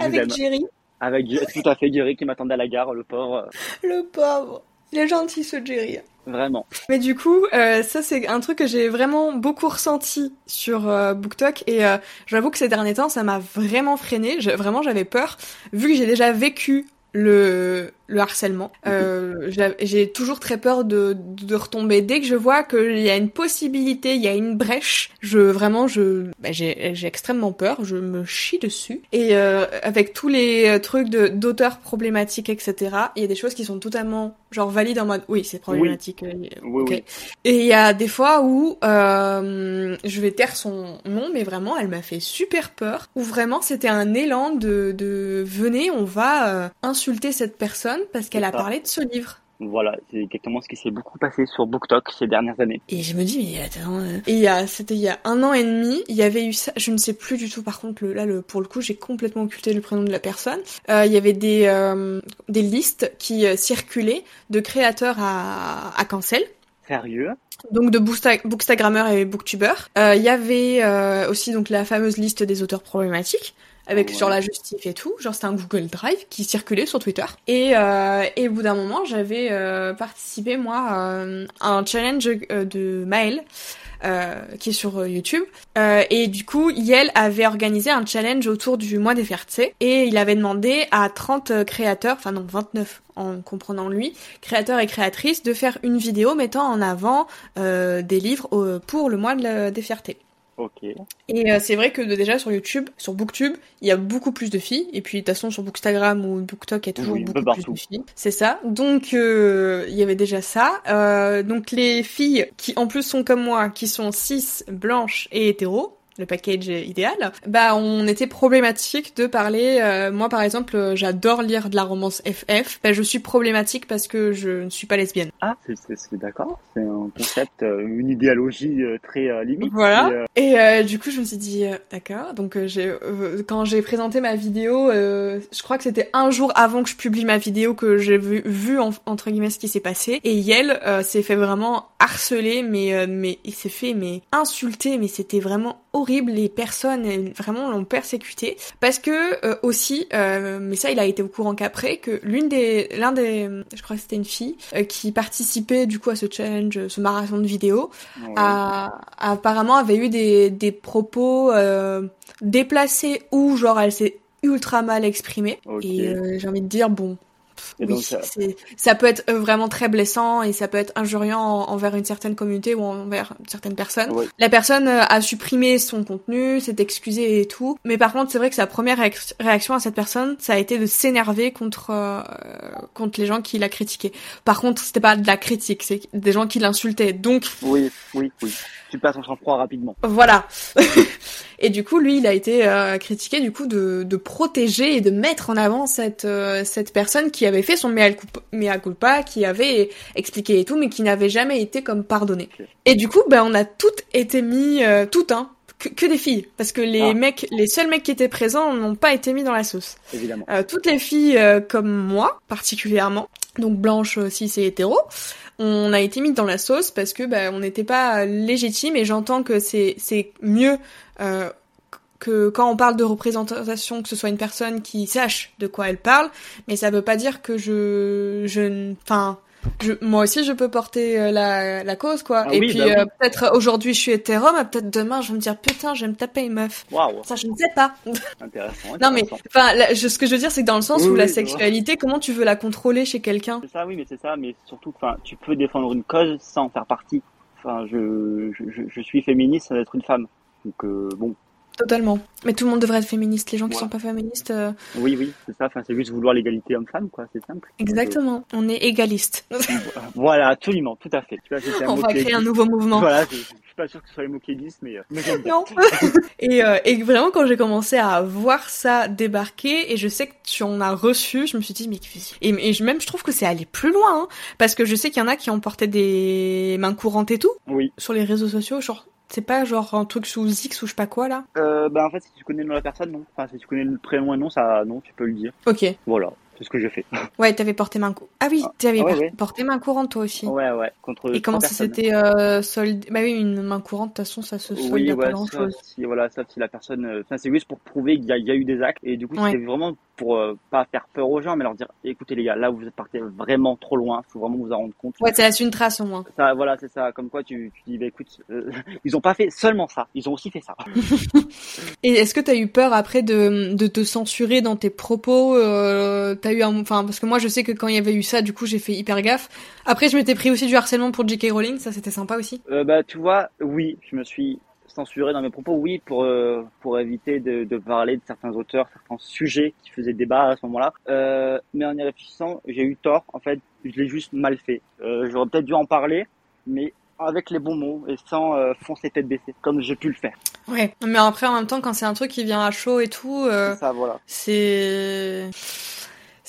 A: Avec Jerry.
B: Avec, tout à fait, Jerry qui m'attendait à la gare, le pauvre.
A: Le pauvre. Il est gentil, ce Jerry.
B: Vraiment.
A: Mais du coup, euh, ça c'est un truc que j'ai vraiment beaucoup ressenti sur euh, BookTok et euh, j'avoue que ces derniers temps, ça m'a vraiment freiné. vraiment, j'avais peur vu que j'ai déjà vécu le le harcèlement. *laughs* Euh, j'ai toujours très peur de, de retomber. Dès que je vois qu'il y a une possibilité, il y a une brèche, je vraiment, je, bah, j'ai extrêmement peur. Je me chie dessus. Et euh, avec tous les trucs de d'auteurs problématiques, etc. Il y a des choses qui sont totalement genre valides en mode oui, c'est problématique. Euh,
B: oui.
A: Et il y a des fois où euh, je vais taire son nom, mais vraiment, elle m'a fait super peur. Où vraiment, c'était un élan de, de venez, on va euh, insulter cette personne parce qu'elle a parlé de ce livre.
B: Voilà, c'est exactement ce qui s'est beaucoup passé sur BookTok ces dernières années.
A: Et je me dis, mais attends. Euh. Et il y a, c'était il y a un an et demi, il y avait eu ça, je ne sais plus du tout, par contre, le, là, le, pour le coup, j'ai complètement occulté le prénom de la personne. Euh, il y avait des, euh, des listes qui circulaient de créateurs à, à cancel.
B: Sérieux?
A: Donc de bookstagrammeurs et booktubers. Il y avait aussi donc la fameuse liste des auteurs problématiques avec sur la justice et tout. Genre c'était un Google Drive qui circulait sur Twitter. Et, euh, et au bout d'un moment, j'avais euh, participé moi euh, à un challenge euh, de Maël. Euh, qui est sur YouTube. Euh, et du coup, Yel avait organisé un challenge autour du mois des Ferté et il avait demandé à 30 créateurs, enfin non 29 en comprenant lui, créateurs et créatrices, de faire une vidéo mettant en avant euh, des livres pour le mois de des Fiertés. Et euh, c'est vrai que déjà sur YouTube, sur Booktube, il y a beaucoup plus de filles. Et puis de toute façon sur Bookstagram ou Booktok, il y a toujours beaucoup plus de filles. C'est ça. Donc euh, il y avait déjà ça. Euh, donc les filles qui en plus sont comme moi, qui sont cis, blanches et hétéros, le package idéal, bah on était problématique de parler. euh, moi par exemple, euh, j'adore lire de la romance FF. Bah je suis problématique parce que je ne suis pas lesbienne.
B: Ah, c'est, d'accord. C'est un concept, euh, une idéologie euh, très euh, limite.
A: Voilà.
B: Et, euh,
A: Et du coup, je me suis dit, d'accord. Donc, j'ai, quand j'ai présenté ma vidéo, je crois que c'était un jour avant que je publie ma vidéo que j'ai vu, vu en- entre guillemets ce qui s'est passé. Et Yel s'est fait vraiment harceler, mais mais il s'est fait mais insulter, mais c'était vraiment horrible. Les personnes vraiment l'ont persécuté. Parce que euh, aussi, euh, mais ça, il a été au courant qu'après que l'une des, l'un des, je crois que c'était une fille euh, qui participait du coup à ce challenge, ce marathon de vidéos
B: ouais.
A: a, apparemment avait eu des, des propos déplacés ou genre elle s'est ultra mal exprimée. Et j'ai envie de dire bon
B: Et
A: oui
B: donc, ça-
A: peut être euh, vraiment très blessant et ça peut être injuriant en- envers une certaine communauté ou envers certaines personnes
B: Ouais.
A: la personne euh, a supprimé son contenu s'est excusée et tout mais par contre c'est vrai que sa première réac- réaction à cette personne ça a été de s'énerver contre euh, contre les gens qui la critiquaient par contre c'était pas de la critique c'est des gens qui l'insultaient donc
B: Oui, oui, oui. Tu passes en sang-froid rapidement.
A: voilà. *laughs* et du coup, lui, il a été euh, critiqué du coup de, de protéger et de mettre en avant cette euh, cette personne qui avait fait son mea culpa, mea culpa, qui avait expliqué et tout, mais qui n'avait jamais été comme pardonné. Et du coup, ben on a toutes été mis, euh, toutes hein, que, que des filles, parce que les
B: Ah.
A: mecs, les seuls mecs qui étaient présents n'ont pas été mis dans la sauce.
B: Évidemment.
A: Euh, toutes les filles euh, comme moi, particulièrement, donc blanche, cis et hétéro, on a été mis dans la sauce parce que bah, on n'était pas légitime et j'entends que c'est c'est mieux euh, que quand on parle de représentation que ce soit une personne qui sache de quoi elle parle, mais ça veut pas dire que je je enfin je, moi aussi je peux porter euh, la, la cause quoi
B: Ah
A: et
B: oui,
A: puis
B: bah oui.
A: euh, peut-être aujourd'hui je suis hétéro mais peut-être demain je vais me dire putain je vais me taper une meuf
B: Waouh,
A: ça je ne sais pas
B: intéressant. *laughs*
A: non mais enfin ce que je veux dire c'est que dans le sens
B: Oui,
A: où la sexualité comment tu veux la contrôler chez quelqu'un?
B: C'est ça, oui, mais c'est ça, mais surtout, enfin, tu peux défendre une cause sans faire partie. Enfin, je, je, je- je suis féministe sans être une femme. Donc, euh, bon,
A: totalement mais tout le monde devrait être féministe les gens qui
B: Ouais.
A: sont pas féministes euh,
B: oui, oui, c'est ça. Enfin, c'est juste vouloir l'égalité homme-femme, quoi. C'est simple.
A: exactement on est égaliste
B: euh, *laughs* voilà, absolument, tout à fait. Tu vois, un
A: on va créer un nouveau mouvement
B: Voilà, je, je suis pas sûr que ce soit les mots qui existent, mais, euh, mais.
A: Non. *laughs* et, euh, et vraiment, quand j'ai commencé à voir ça débarquer, et je sais que tu en as reçu, je me suis dit, mais et, et même je trouve que c'est aller plus loin, hein, parce que je sais qu'il y en a qui ont porté des mains courantes et tout
B: Oui.
A: sur les réseaux sociaux, genre c'est pas genre un truc sous X ou je sais pas quoi là.
B: Euh, ben, en fait, si tu connais le nom de la personne, non. Enfin, si tu connais le prénom et non, ça, non, tu peux le dire.
A: Ok.
B: Voilà. C'est ce que j'ai fait. *laughs*
A: Ouais, t'avais porté main cou... Ah oui, t'avais
B: ah ouais,
A: por-
B: ouais.
A: porté main courante toi aussi.
B: Ouais, ouais. Contre
A: Et comment ça s'était euh, soldé Bah oui, une main courante, de toute façon, ça se solde
B: Oui,
A: à
B: ouais,
A: pas grand chose.
B: si, voilà, sauf si la personne, euh, enfin, c'est juste pour prouver qu'il y, y a eu des actes. Et du coup, c'était vraiment pour euh, pas faire peur aux gens, mais leur dire, écoutez les gars, là, vous êtes partis vraiment trop loin. Faut vraiment vous en rendre compte.
A: Ouais, ça laisse une trace au moins.
B: Ça, voilà, c'est ça. Comme quoi, tu, tu dis, bah écoute, euh, *laughs* ils ont pas fait seulement ça. Ils ont aussi fait ça. *laughs*
A: Et est-ce que t'as eu peur après de, de te censurer dans tes propos euh, T'as eu un, enfin parce que moi je sais que quand il y avait eu ça, du coup j'ai fait hyper gaffe. Après je m'étais pris aussi du harcèlement pour J.K. Rowling, ça c'était sympa aussi.
B: Bah, tu vois, oui, je me suis censuré dans mes propos, oui, pour euh, pour éviter de, de parler de certains auteurs, certains sujets qui faisaient débat à ce moment-là. Euh, mais en y réfléchissant, j'ai eu tort. En fait, je l'ai juste mal fait. Euh, J'aurais peut-être dû en parler, mais avec les bons mots et sans foncer tête baissée, comme j'ai pu le faire.
A: Ouais. Mais après en même temps quand c'est un truc qui vient à chaud et tout,
B: C'est voilà.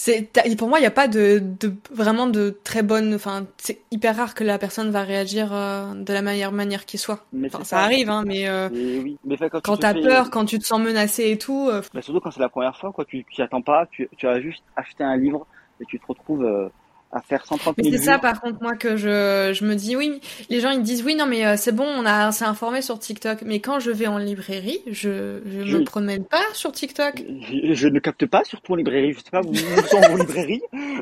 A: C'est pour moi il y a pas de, de vraiment de très bonne enfin c'est hyper rare que la personne va réagir euh, de la meilleure manière qui soit.
B: Mais
A: enfin ça arrive hein mais euh,
B: Et oui, mais fait, quand,
A: quand
B: fais-
A: peur quand tu te sens menacé et tout euh,
B: Bah, surtout quand c'est la première fois, quoi, tu t'y attends pas, tu, tu as juste acheté un livre et tu te retrouves euh, à faire 130
A: Mais
B: 000
A: c'est ça, par contre, moi, que je, je me dis, oui, les gens, ils disent, oui, non, mais euh, c'est bon, on a, s'est informé sur TikTok. Mais quand je vais en librairie, je, je
B: Je-
A: me promène pas sur TikTok.
B: Je, je ne capte pas, surtout en librairie. Je sais pas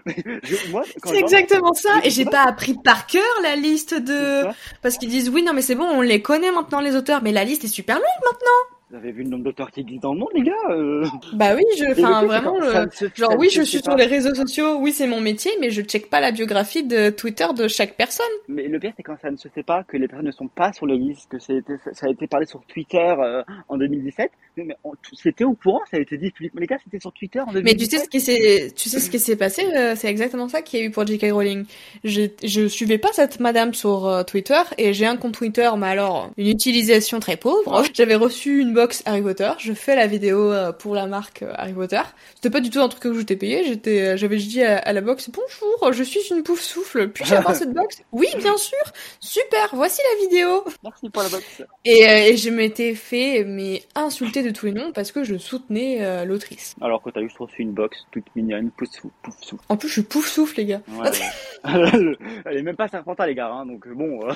B: mais *laughs* je- moi, quand
A: C'est exactement ça. Et j'ai pas appris par cœur la liste de, parce qu'ils disent, oui, non, mais c'est bon, on les connaît maintenant, les auteurs. Mais la liste est super longue maintenant.
B: Vous avez vu le nombre d'auteurs qui existent dans le monde, les gars euh
A: Bah oui, je, *laughs* enfin vraiment, le-
B: se
A: genre oui, je suis sur les réseaux sociaux, oui, c'est mon métier, mais je check pas la biographie de Twitter de chaque personne.
B: Mais le pire, c'est quand ça ne se fait pas, que les personnes ne sont pas sur le liste, que ça a été, ça a été parlé sur Twitter euh, en 2017. Mais, on- c'était au courant, ça a été dit publiquement. Les gars, c'était sur Twitter en 2017.
A: Mais tu sais ce qui s'est, tu sais ce qui s'est passé, euh, c'est exactement ça qu'il y a eu pour J.K. Rowling. J'ai- Je suivais pas cette madame sur Twitter et j'ai un compte Twitter, mais alors une utilisation très pauvre. *laughs* J'avais reçu une box Harry Potter, je fais la vidéo euh, pour la marque euh, Harry Potter. C'était pas du tout un truc que je t'ai payé, j'étais, euh, j'avais dit à, à la box bonjour, je suis une pouf souffle, puis-je avoir cette box? Oui, bien sûr, super, voici la vidéo.
B: Merci pour la box.
A: Et, et je m'étais fait mais insulter de tous les noms parce que je soutenais euh, l'autrice.
B: Alors que t'as juste reçu une box toute mignonne, pouf sou, pouf sou.
A: En plus, je suis pouf souffle, les gars.
B: Ouais, ouais. *laughs* Elle est même pas Serpentard, les gars, hein, donc bon. euh.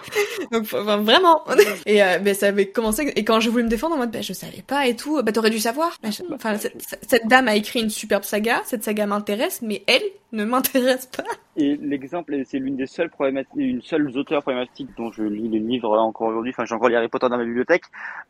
A: Donc enfin, vraiment. Et euh, ben ça avait commencé et quand je voulais me défendre en mode ben je savais pas et tout, bah t'aurais dû savoir. Je- Enfin cette, cette dame a écrit une superbe saga, cette saga m'intéresse mais elle *laughs* ne m'intéresse pas.
B: Et l'exemple, c'est l'une des seules problématiques, une seule auteur problématique dont je lis les livres là encore aujourd'hui, enfin j'ai encore les Harry Potter dans ma bibliothèque,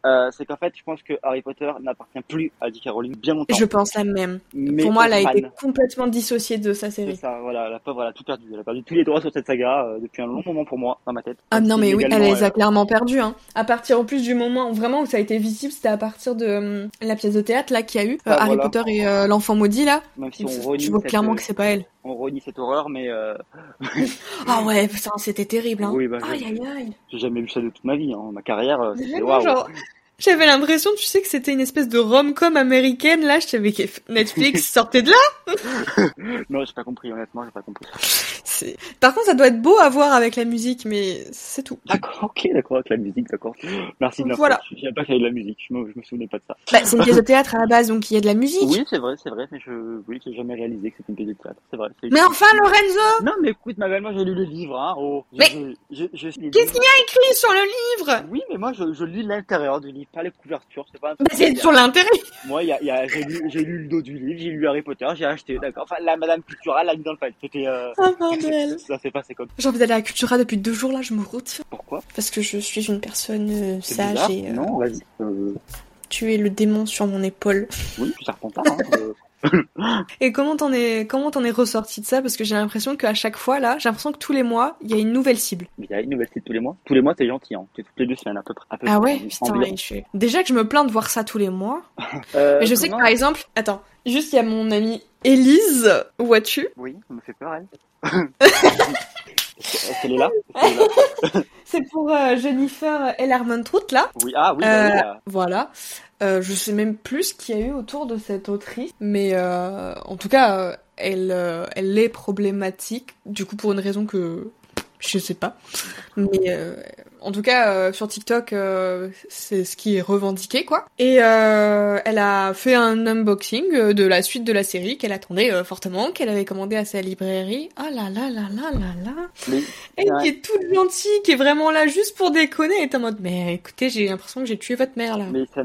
B: euh, c'est qu'en fait je pense que Harry Potter n'appartient plus à J.K. Rowling bien longtemps.
A: Je pense la même.
B: Mais
A: Pour moi, elle a été complètement dissociée de sa
B: C'est
A: série.
B: ça, voilà, la pauvre elle a tout perdu, elle a perdu tous les droits sur cette saga euh, depuis un long moment pour moi, dans ma tête.
A: Ah non mais oui, elle les a clairement perdus. Hein. À partir en plus du moment où vraiment où ça a été visible, c'était à partir de hum, la pièce de théâtre là qu'il y a eu, euh,
B: Ah,
A: Harry
B: voilà.
A: Potter et euh, l'enfant maudit là.
B: Même si on
A: Tu vois clairement
B: euh,
A: que c'est pas elle.
B: On renie cette horreur, mais euh, *laughs*
A: Ah ouais, putain, c'était terrible. Hein.
B: oui, bah,
A: Aïe
B: j'ai
A: aïe aïe.
B: j'ai jamais vu ça de toute ma vie, hein. ma carrière, euh, c'était waouh.
A: genre, j'avais l'impression, tu sais, que c'était une espèce de rom-com américaine. Là, je savais que Netflix *laughs* sortait de là.
B: Non, j'ai pas compris, honnêtement, j'ai pas compris.
A: Par contre, ça doit être beau à voir avec la musique, mais c'est tout.
B: D'accord, ok, d'accord, avec la musique, d'accord. Merci de.
A: Voilà.
B: Je savais pas qu'il y avait de la musique, je me, je me souvenais pas de ça.
A: Bah, c'est une pièce de théâtre à la base, donc il y a de la musique.
B: Oui, c'est vrai, c'est vrai, mais je, oui, j'ai jamais réalisé que c'était une pièce de théâtre, c'est vrai.
A: Mais enfin, Lorenzo,
B: Non, mais écoute, ma belle, moi j'ai lu le livre, hein, oh.
A: Mais- qu'est-ce qu'il y a écrit sur le livre?
B: Oui, mais moi je, je lis l'intérieur du livre, pas les couvertures, c'est pas
A: Bah, C'est
B: a-
A: sur l'intérêt.
B: Moi, il y a, y a, j'ai lu, le dos du livre, j'ai lu Harry Potter, j'ai acheté, d'accord. Enfin, la Madame Cultura l'a mis dans le pack. C'était, euh,
A: Ah,
B: ça s'est passé comme
A: J'ai envie d'aller à Cultura depuis deux jours, là, je me retiens.
B: Pourquoi?
A: Parce que je suis une personne euh, sage
B: bizarre.
A: et euh,
B: Non, vas-y. Euh,
A: tu es le démon sur mon épaule.
B: oui, suis Serpentard, hein. *laughs*
A: Et comment t'en es, comment t'en es ressorti de ça? Parce que j'ai l'impression qu'à chaque fois, là, j'ai l'impression que tous les mois, il y a une nouvelle cible.
B: il y a une nouvelle site tous les mois. Tous les mois, t'es gentil, hein. C'est toutes les deux semaines, à peu près. À peu
A: Ah
B: près,
A: ouais, putain,
B: environ.
A: ouais, je suis... Déjà que je me plains de voir ça tous les mois. *laughs*
B: Euh,
A: Mais je sais que par exemple, attends, juste il y a mon amie Élise, vois-tu
B: Oui, ça me fait peur, elle. *laughs* Est-ce qu'elle est là là *laughs*
A: C'est pour euh, Jennifer Ellermantrout là.
B: Oui, ah oui, bah
A: Euh,
B: oui, bah,
A: Voilà. Euh, je sais même plus ce qu'il y a eu autour de cette autrice, mais euh, en tout cas, elle, elle est problématique. Du coup, pour une raison que je sais pas. Mais en tout cas, euh, sur TikTok, euh, c'est ce qui est revendiqué, quoi. Et euh, elle a fait un unboxing de la suite de la série qu'elle attendait fortement, qu'elle avait commandé à sa librairie. Ah là là là là là là. Elle
B: Ouais.
A: qui est toute gentille, qui est vraiment là juste pour déconner, et t'es en mode, mais écoutez, j'ai l'impression que j'ai tué votre mère là.
B: Mais c'est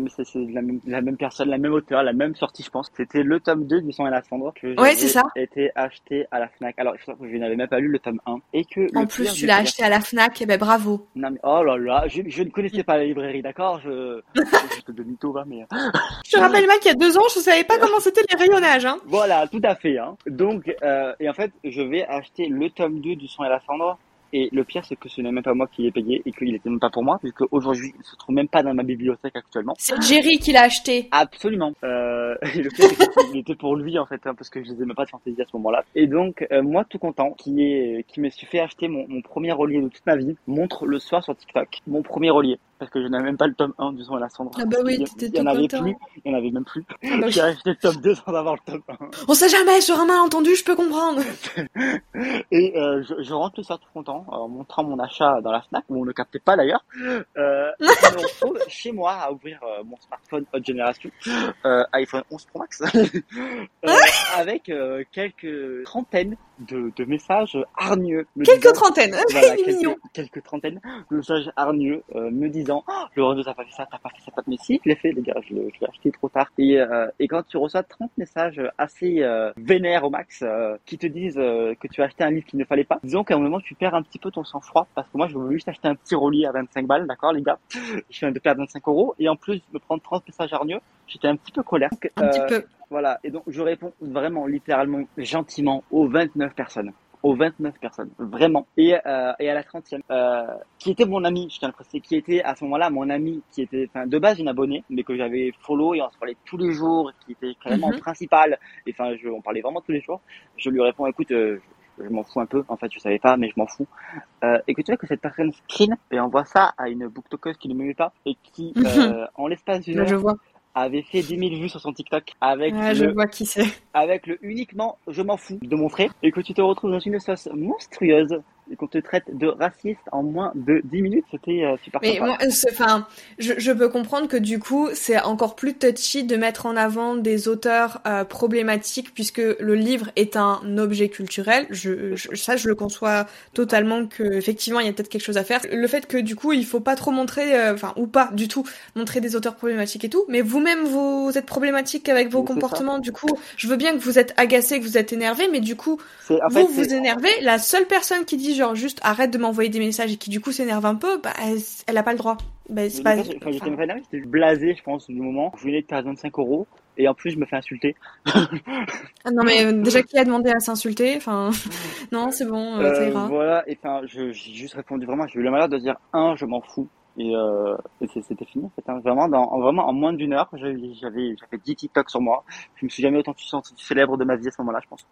B: la même, la même personne, la même auteur, la même sortie, je pense. C'était le tome 2 du sang et la cendre que
A: Ouais,
B: j'avais
A: c'est ça.
B: été acheté à la Fnac. Alors, je, je n'avais même pas lu le tome 1. Et que
A: En plus, tu l'as acheté à la Fnac, et ben bravo.
B: Non, mais, oh là là, je, je ne connaissais pas la librairie, d'accord? Je, je *laughs* de mytho, va, mais,
A: Je te rappelle, mec, il y a deux ans, je savais pas comment c'était les rayonnages, hein.
B: voilà, tout à fait, hein. Donc, euh, et en fait, je vais acheter le tome 2 du sang et la cendre. Et le pire, c'est que ce n'est même pas moi qui l'ai payé et qu'il était même pas pour moi, puisque aujourd'hui, il se trouve même pas dans ma bibliothèque actuellement.
A: C'est Jerry qui l'a acheté.
B: Absolument. Euh, *laughs* et le pire, c'est qu'il était pour lui en fait, hein, parce que je les aimais pas de fantaisie à ce moment-là. Et donc, euh, moi, tout content, qui est, qui me suis fait acheter mon, mon premier relier de toute ma vie, montre le soir sur TikTok mon premier relier, parce que je n'avais même pas le tome 1 du son et la cendre.
A: Ah bah oui,
B: il,
A: t'étais
B: il y en avait
A: content.
B: plus, il y en avait même plus.
A: Ah bah *laughs* oui.
B: J'ai acheté le tome 2 sans avoir le tome 1.
A: On sait jamais, sur un malentendu, je peux comprendre. *laughs*
B: Et euh, je, je rentre le soir tout content, en montrant mon achat dans la Fnac, où on ne captait pas d'ailleurs. Euh, *laughs* et je me retrouve chez moi à ouvrir euh, mon smartphone haute génération, euh, iPhone 11 Pro Max, avec quelques trentaines de, de messages hargneux. me
A: Quelques
B: disant-
A: trentaines.
B: voilà, *laughs* quelques, quelques trentaines de messages hargneux euh, me disant oh, Lorenzo t'as pas fait ça, t'as pas fait ça, t'as mais si je l'ai fait les gars, je l'ai acheté trop tard. Et, euh, et quand tu reçois 30 messages assez euh, vénères au max euh, qui te disent euh, que tu as acheté un livre qu'il ne fallait pas, disons qu'à un moment tu perds un petit peu ton sang-froid parce que moi je voulais juste acheter un petit relier à 25 balles, d'accord les gars? Je viens de perdre 25 euros et en plus de prendre 30 messages hargneux, j'étais un petit peu colère.
A: Un petit peu.
B: Voilà, et donc je réponds vraiment littéralement gentiment aux 29 personnes. Aux 29 personnes, vraiment. Et, euh, et à la 30e, euh, qui était mon ami, je tiens à le préciser, qui était à ce moment-là mon ami, qui était enfin, de base une abonnée, mais que j'avais follow et on se parlait tous les jours, qui était carrément
A: Mhm.
B: principal, et enfin, je, on parlait vraiment tous les jours. Je lui réponds, écoute, euh, je, je m'en fous un peu, en fait, je savais pas, mais je m'en fous. Euh, et que tu vois que cette personne screen et envoie ça à une booktokeuse qui ne m'aimait pas, et qui, euh, en l'espace d'une
A: Là, je
B: heure,
A: vois.
B: Avait fait 10 000 vues sur son TikTok avec
A: Ah, je
B: le
A: vois qui c'est.
B: avec le uniquement je m'en fous de mon frère et que tu te retrouves dans une sauce monstrueuse et qu'on te traite de raciste en moins de 10 minutes, c'était euh, super
A: Mais moi, euh, enfin, je, je peux comprendre que du coup, c'est encore plus touchy de mettre en avant des auteurs euh, problématiques puisque le livre est un objet culturel. Je, je- ça, je le conçois totalement que effectivement, il y a peut-être quelque chose à faire. Le fait que du coup, il faut pas trop montrer, euh, enfin, ou pas du tout, montrer des auteurs problématiques et tout. Mais vous-même, vous êtes problématique avec vos
B: Mais
A: comportements. Du coup, je veux bien que vous êtes agacé, que vous êtes énervé, mais du coup, vous
B: fait,
A: vous énervez. La seule personne qui dit genre juste arrête de m'envoyer des messages et qui du coup s'énerve un peu, bah elle, elle a pas le droit. Bah, c'est pas.
B: Quand j'étais
A: enfin,
B: blasé, je pense, du moment. Je venais de perdre 25 euros. Et en plus, je me fais insulter. *laughs*
A: ah non mais euh, déjà qui a demandé à s'insulter? Enfin *laughs* non c'est bon, euh, ça
B: Euh,
A: ira.
B: voilà, et enfin, je- j'ai juste répondu vraiment, j'ai eu le malheur de dire un, je m'en fous. Et, euh, et c'était fini en fait. hein. Vraiment, dans, en- vraiment, en moins d'une heure, j'avais, j'avais, j'avais 10 TikTok sur moi. Je me suis jamais autant senti célèbre de ma vie à ce moment-là, je pense.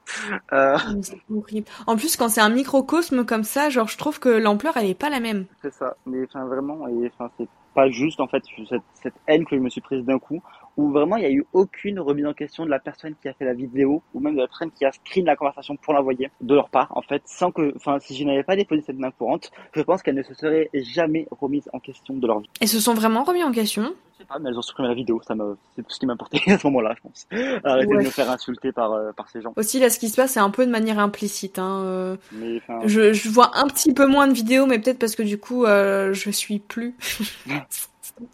B: Euh,
A: C'est horrible. En plus quand c'est un microcosme comme ça, genre je trouve que l'ampleur elle est pas la même.
B: c'est ça. Mais enfin, vraiment, et enfin, c'est pas juste en fait cette, cette haine que je me suis prise d'un coup, où vraiment il n'y a eu aucune remise en question de la personne qui a fait la vidéo, ou même de la personne qui a screen la conversation pour l'envoyer, de leur part, en fait, sans que, enfin, si je n'avais pas déposé cette main courante, je pense qu'elle ne se serait jamais remise en question de leur vie.
A: Elles se sont vraiment remis en question?
B: Je sais pas, mais elles ont supprimé la vidéo, ça c'est tout ce qui m'importait *laughs* à ce moment-là, je pense. Arrêtez
A: Ouais.
B: de me faire insulter par, euh, par ces gens.
A: Aussi là ce qui se passe c'est un peu de manière implicite. Hein. euh,
B: Mais
A: Je, je vois un petit peu moins de vidéos mais peut-être parce que du coup euh, je suis plus *laughs*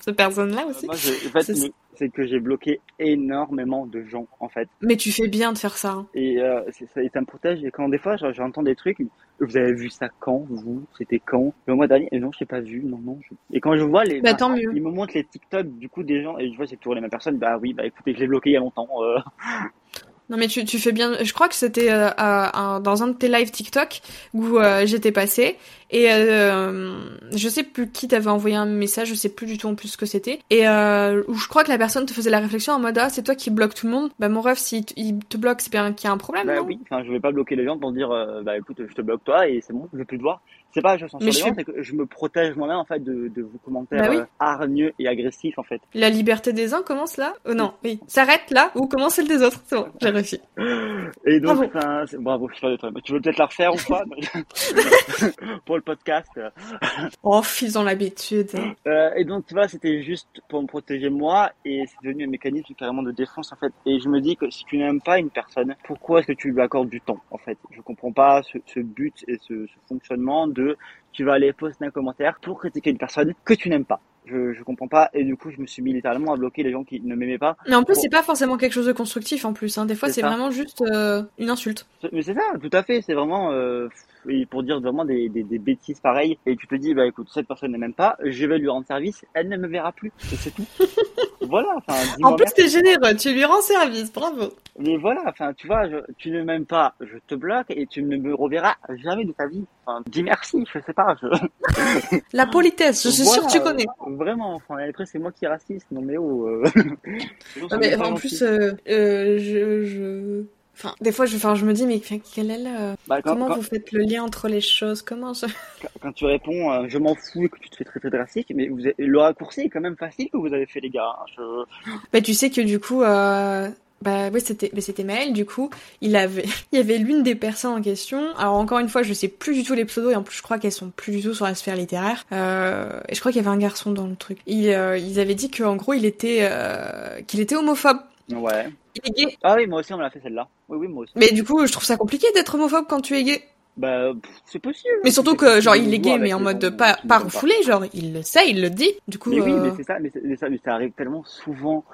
A: cette personne là aussi.
B: moi, je- en fait,
A: C'est-
B: que j'ai bloqué énormément de gens, en fait.
A: Mais tu fais bien de faire ça. hein.
B: Et, euh, ça, et ça me protège. Et quand des fois, j'entends des trucs, vous avez vu ça quand, vous? C'était quand? Le mois dernier Et non, je l'ai pas vu. Non, non. je- Et quand je vois les,
A: Bah,
B: enfin,
A: tant mieux.
B: ils me montrent les TikTok du coup des gens et je vois c'est toujours les mêmes personnes. Bah oui, bah écoutez, je l'ai bloqué il y a longtemps. euh.
A: Non mais tu, tu fais bien. Je crois que c'était euh, dans un de tes lives TikTok où euh, j'étais passée et euh, je sais plus qui t'avait envoyé un message, je sais plus du tout en plus ce que c'était et où je crois que la personne te faisait la réflexion en mode ah c'est toi qui bloque tout le monde. Bah mon ref si t- il te bloque c'est bien qu'il y a un problème
B: Bah
A: non?
B: oui. Enfin, je vais pas bloquer les gens pour dire bah écoute, je te bloque toi et c'est bon, je veux plus te voir. C'est pas je les gens,
A: suis-
B: c'est que je me protège moi-même en fait de, de vos commentaires
A: Bah oui.
B: euh, hargneux et agressifs en fait.
A: La liberté des uns commence là? Oh non, oui. S'arrête là ou commence celle des autres. C'est bon, j'ai réussi.
B: Et donc,
A: Bravo.
B: enfin, c'est- bravo, je suis de toi. Mais Tu veux peut-être la refaire ou pas? *laughs* *laughs* Pour le podcast. euh.
A: Oh, ils ont l'habitude.
B: Euh, et donc, tu vois, c'était juste pour me protéger moi, et c'est devenu un mécanisme carrément de défense, en fait. Et je me dis que si tu n'aimes pas une personne, pourquoi est-ce que tu lui accordes du temps, en fait? Je comprends pas ce, ce but et ce, ce fonctionnement de tu vas aller poster un commentaire pour critiquer une personne que tu n'aimes pas. Je, je comprends pas, et du coup, je me suis mis littéralement à bloquer les gens qui ne m'aimaient pas.
A: Mais en plus,
B: Bon.
A: c'est pas forcément quelque chose de constructif en plus. Hein. Des fois,
B: C'est
A: vraiment juste euh, une insulte.
B: Mais c'est ça, tout à fait. C'est vraiment euh, pour dire vraiment des, des, des bêtises pareilles. Et tu te dis, bah écoute, cette personne ne m'aime pas, je vais lui rendre service, elle ne me verra plus. Et c'est tout. *laughs* voilà.
A: En plus, t'es généreux, tu lui rends service, bravo.
B: Mais voilà. Enfin, tu vois, je, tu ne m'aimes pas, je te bloque et tu ne me reverras jamais de ta vie. Enfin, dis merci. Je sais pas. Je...
A: La politesse, je *laughs* suis
B: Voilà,
A: sûre que tu connais.
B: Vraiment. Enfin, et après c'est moi qui est raciste. Non mais oh. euh, *laughs*
A: mais en plus, euh, euh, je, je... Enfin, des fois, je, enfin, je me dis, mais quel est le...
B: Bah, quand,
A: Comment
B: quand-
A: vous faites le lien entre les choses? Comment je...
B: quand tu réponds je m'en fous et que tu te fais traiter de raciste, mais vous avez- le raccourci est quand même facile que vous avez fait les gars. hein. Je...
A: Bah, tu sais que du coup. Bah oui, c'était, c'était Maël. Du coup, il avait, *laughs* il y avait l'une des personnes en question. Alors encore une fois, je sais plus du tout les pseudos et en plus, je crois qu'elles sont plus du tout sur la sphère littéraire. Euh... Et je crois qu'il y avait un garçon dans le truc. Il, euh, ils avaient dit qu'en gros, il était, euh... qu'il était homophobe.
B: Ouais.
A: Il est gay.
B: Ah oui, moi aussi on me l'a fait celle-là. Oui, oui, moi aussi.
A: Mais du coup, je trouve ça compliqué d'être homophobe quand tu es gay.
B: Bah, c'est possible.
A: Mais surtout que, genre, il est gay, mais en mode pas, pas refoulé, genre, il le sait, il le dit. Du coup,
B: Mais oui,
A: euh,
B: mais c'est ça, mais, c'est- mais ça, mais ça arrive tellement souvent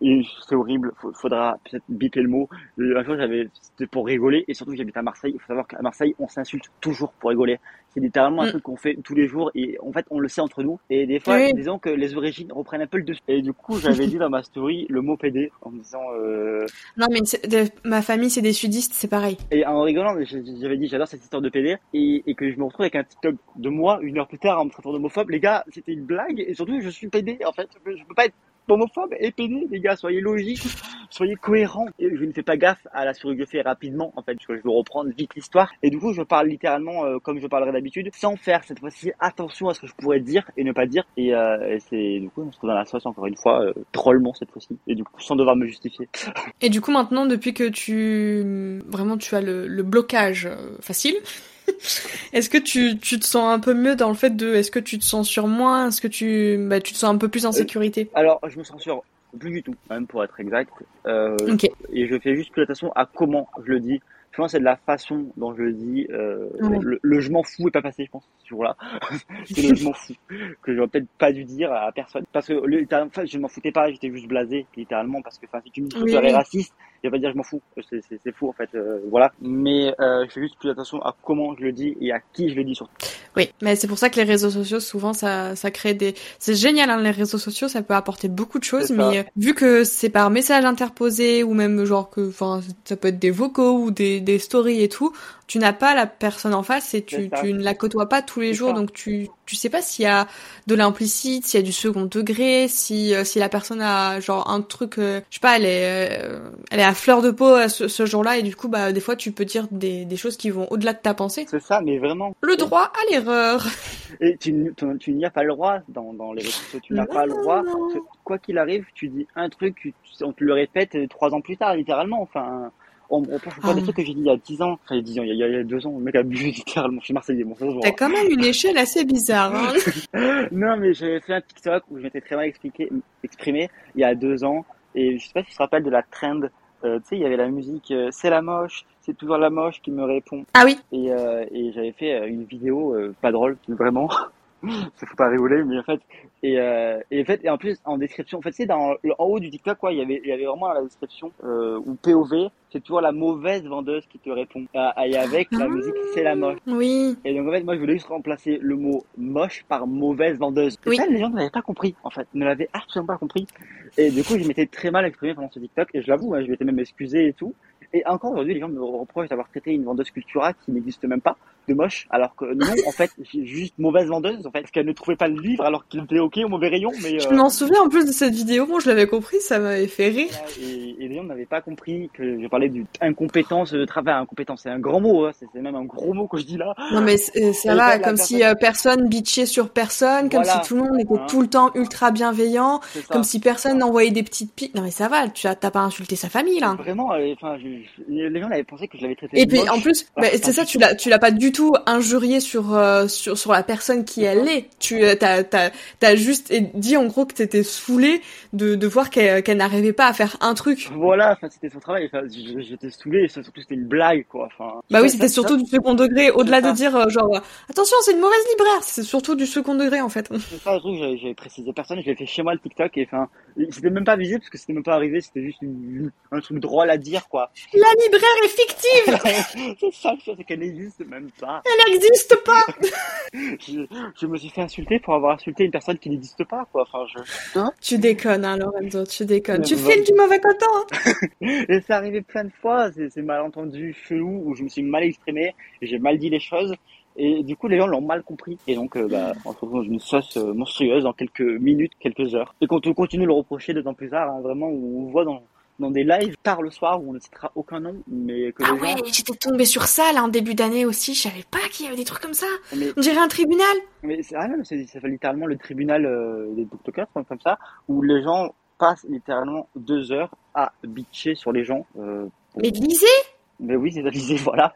B: et c'est horrible. Faudra peut-être biper le mot. Un jour, j'avais, c'était pour rigoler et surtout j'habite à Marseille. Il faut savoir qu'à Marseille, on s'insulte toujours pour rigoler. C'est littéralement un
A: Mm.
B: truc qu'on fait tous les jours et en fait, on le sait entre nous. Et des fois,
A: Oui.
B: disons que les origines reprennent un peu le dessus. Et du coup, j'avais dit dans ma story le mot PD en me disant euh,
A: non, mais de- ma famille, c'est des sudistes, c'est pareil.
B: et en rigolant, j'avais dit j'adore cette histoire de PD et, et que je me retrouve avec un TikTok de moi une heure plus tard en me traitant d'homophobe. Les gars, c'était une blague et surtout je suis PD en fait. Je peux, je peux pas être homophobe et les gars. Soyez logiques, soyez cohérents. Et je ne fais pas gaffe à la story que je rapidement en fait, parce que je veux reprendre vite l'histoire. Et du coup, je parle littéralement euh, comme je parlerais d'habitude, sans faire cette fois-ci attention à ce que je pourrais dire et ne pas dire. Et, euh, c'est du coup, on se trouve dans la sauce encore une fois, euh, drôlement cette fois-ci. Et du coup, sans devoir me justifier.
A: Et du coup, maintenant, depuis que tu, vraiment, tu as le, le blocage euh, facile, est-ce que tu, tu te sens un peu mieux dans le fait de, est-ce que tu te sens sur moins, est-ce que tu, bah, tu te sens un peu plus en sécurité?
B: Alors, je me censure plus du tout, même pour être exact. Euh, et je fais juste plus attention à comment je le dis. Je pense que c'est de la façon dont je le dis. Euh, le, le je m'en fous est pas passé, je pense, ce jour-là. *laughs* c'est le je m'en fous que j'aurais peut-être pas dû dire à personne. Parce que le, je m'en foutais pas, j'étais juste blasé, littéralement, parce que enfin, si tu me dis que tu es raciste, je vais pas dire je m'en fous. C'est, c'est, c'est faux en fait, euh, voilà. Mais euh, je fais juste plus attention à comment je le dis et à qui je le dis surtout.
A: Oui, mais c'est pour ça que les réseaux sociaux, souvent, ça, ça crée des... C'est génial, hein, les réseaux sociaux, ça peut apporter beaucoup de choses, mais euh, vu que c'est par message interposé, ou même genre que... Enfin, ça peut être des vocaux ou des, des stories et tout, tu n'as pas la personne en face et tu, tu ne la côtoies pas tous les jours,
B: ça.
A: donc tu, tu sais pas s'il y a de l'implicite, s'il y a du second degré, si, euh, si la personne a genre un truc... euh, je sais pas, elle est, euh, elle est à fleur de peau à ce, ce jour-là, et du coup, bah, des fois, tu peux dire des, des choses qui vont au-delà de ta pensée.
B: C'est ça, mais vraiment.
A: Le droit à l'erreur
B: Et tu, tu, tu n'y as pas le droit dans, dans les réseaux tu n'as pas le droit. Quoi qu'il arrive, tu dis un truc, on te le répète trois ans plus tard, littéralement. Enfin, on, on pense
A: Ah.
B: des trucs que j'ai dit il y a dix ans. Enfin, il y a dix ans, il y a, il y a deux ans, le mec a bu *laughs* littéralement. Je suis Marseillais, bon, ça se voit.
A: T'as quand même une échelle assez bizarre. Hein *laughs*
B: Non, mais j'avais fait un TikTok où je m'étais très mal expliqué, exprimé il y a deux ans. Et je sais pas si tu te rappelles de la trend. Euh, tu sais, il y avait la musique euh, C'est la moche, c'est toujours la moche qui me répond.
A: ah oui.
B: Et, euh, et j'avais fait euh, une vidéo euh, pas drôle, vraiment. *laughs* Ça faut pas rigoler, mais en fait, et, euh, et en fait, et en plus en description, en fait, c'est dans le, en haut du TikTok quoi, il y avait, il y avait vraiment la description euh, ou POV, c'est toujours la mauvaise vendeuse qui te répond. Ah, Et avec la
A: Ah.
B: musique, c'est la moche.
A: Oui.
B: Et donc en fait, moi je voulais juste remplacer le mot moche par mauvaise vendeuse. Et
A: Oui.
B: ça, les gens ne l'avaient pas compris, en fait, ne l'avaient absolument pas compris. Et du coup, je m'étais très mal exprimé pendant ce TikTok, et je l'avoue, hein, je m'étais même excusé et tout. Et encore aujourd'hui, les gens me reprochent d'avoir traité une vendeuse Cultura qui n'existe même pas de moche, alors que non, en fait, juste mauvaise vendeuse, en fait, parce qu'elle ne trouvait pas le livre alors qu'il était ok au mauvais rayon, mais
A: Je
B: euh,
A: m'en souviens en plus de cette vidéo. Bon, je l'avais compris, ça m'avait fait rire.
B: et, et les gens n'avaient pas compris que je parlais d'incompétence de travail. Incompétence, c'est un grand mot, hein, c'est même un gros mot que je dis là.
A: Non mais ça va, comme si euh, personne bitchait sur personne, comme
B: Voilà.
A: si tout le monde était
B: Hein.
A: tout le temps ultra bienveillant, comme si personne n'envoyait des petites piques. Non mais ça va, tu as t'as pas insulté sa famille là.
B: Vraiment, euh, enfin, les gens avaient pensé que je l'avais traité
A: Et puis
B: moche.
A: en plus, bah, c'est ça, tu l'as, tu l'as pas du tout injurié sur euh, sur sur la personne qui elle est. Tu euh, t'as t'as t'as juste dit en gros que t'étais saoulé de de voir qu'elle qu'elle n'arrivait pas à faire un truc.
B: Voilà, enfin, c'était son travail. Enfin, j'étais saoulé, surtout c'était une blague, quoi. Enfin,
A: Bah oui, c'était
B: ça-
A: surtout du second degré, au-delà de dire euh, genre euh, attention, c'est une mauvaise libraire, c'est surtout du second degré en fait.
B: C'est ça le truc, j'avais précisé personne, je l'ai fait chez moi le TikTok et enfin, c'était même pas visible parce que c'était même pas arrivé, c'était juste une- un truc drôle à dire quoi.
A: La libraire est fictive, *laughs*
B: c'est ça le c'est qu'elle n'existe même pas.
A: elle n'existe pas. *laughs*
B: Je, je me suis fait insulter pour avoir insulté une personne qui n'existe pas quoi. Enfin, je...
A: Tu déconnes, hein, Lorenzo, tu déconnes. Tu
B: bon.
A: files du mauvais coton. hein. *laughs*
B: Et c'est arrivé plein de fois, c'est malentendu chelou où je me suis mal exprimé j'ai mal dit les choses. Et du coup, les gens l'ont mal compris. Et donc, euh, bah, on se retrouve dans une sauce euh, monstrueuse dans quelques minutes, quelques heures. Et quand on continue de le reprocher d'autant plus tard, hein, vraiment, on voit dans, dans des lives tard le soir où on ne citera aucun nom, mais que
A: Ah
B: les
A: ouais,
B: gens...
A: j'étais tombée sur ça là en début d'année aussi. Je savais pas qu'il y avait des trucs comme ça.
B: Mais,
A: On dirait un tribunal.
B: mais c'est ah non, c'est littéralement le tribunal euh, des booktokers, comme comme ça, où les gens passent littéralement deux heures à bitcher sur les gens. Euh, pour-
A: Mais lisez,
B: Mais oui, c'est avisé, *laughs* voilà.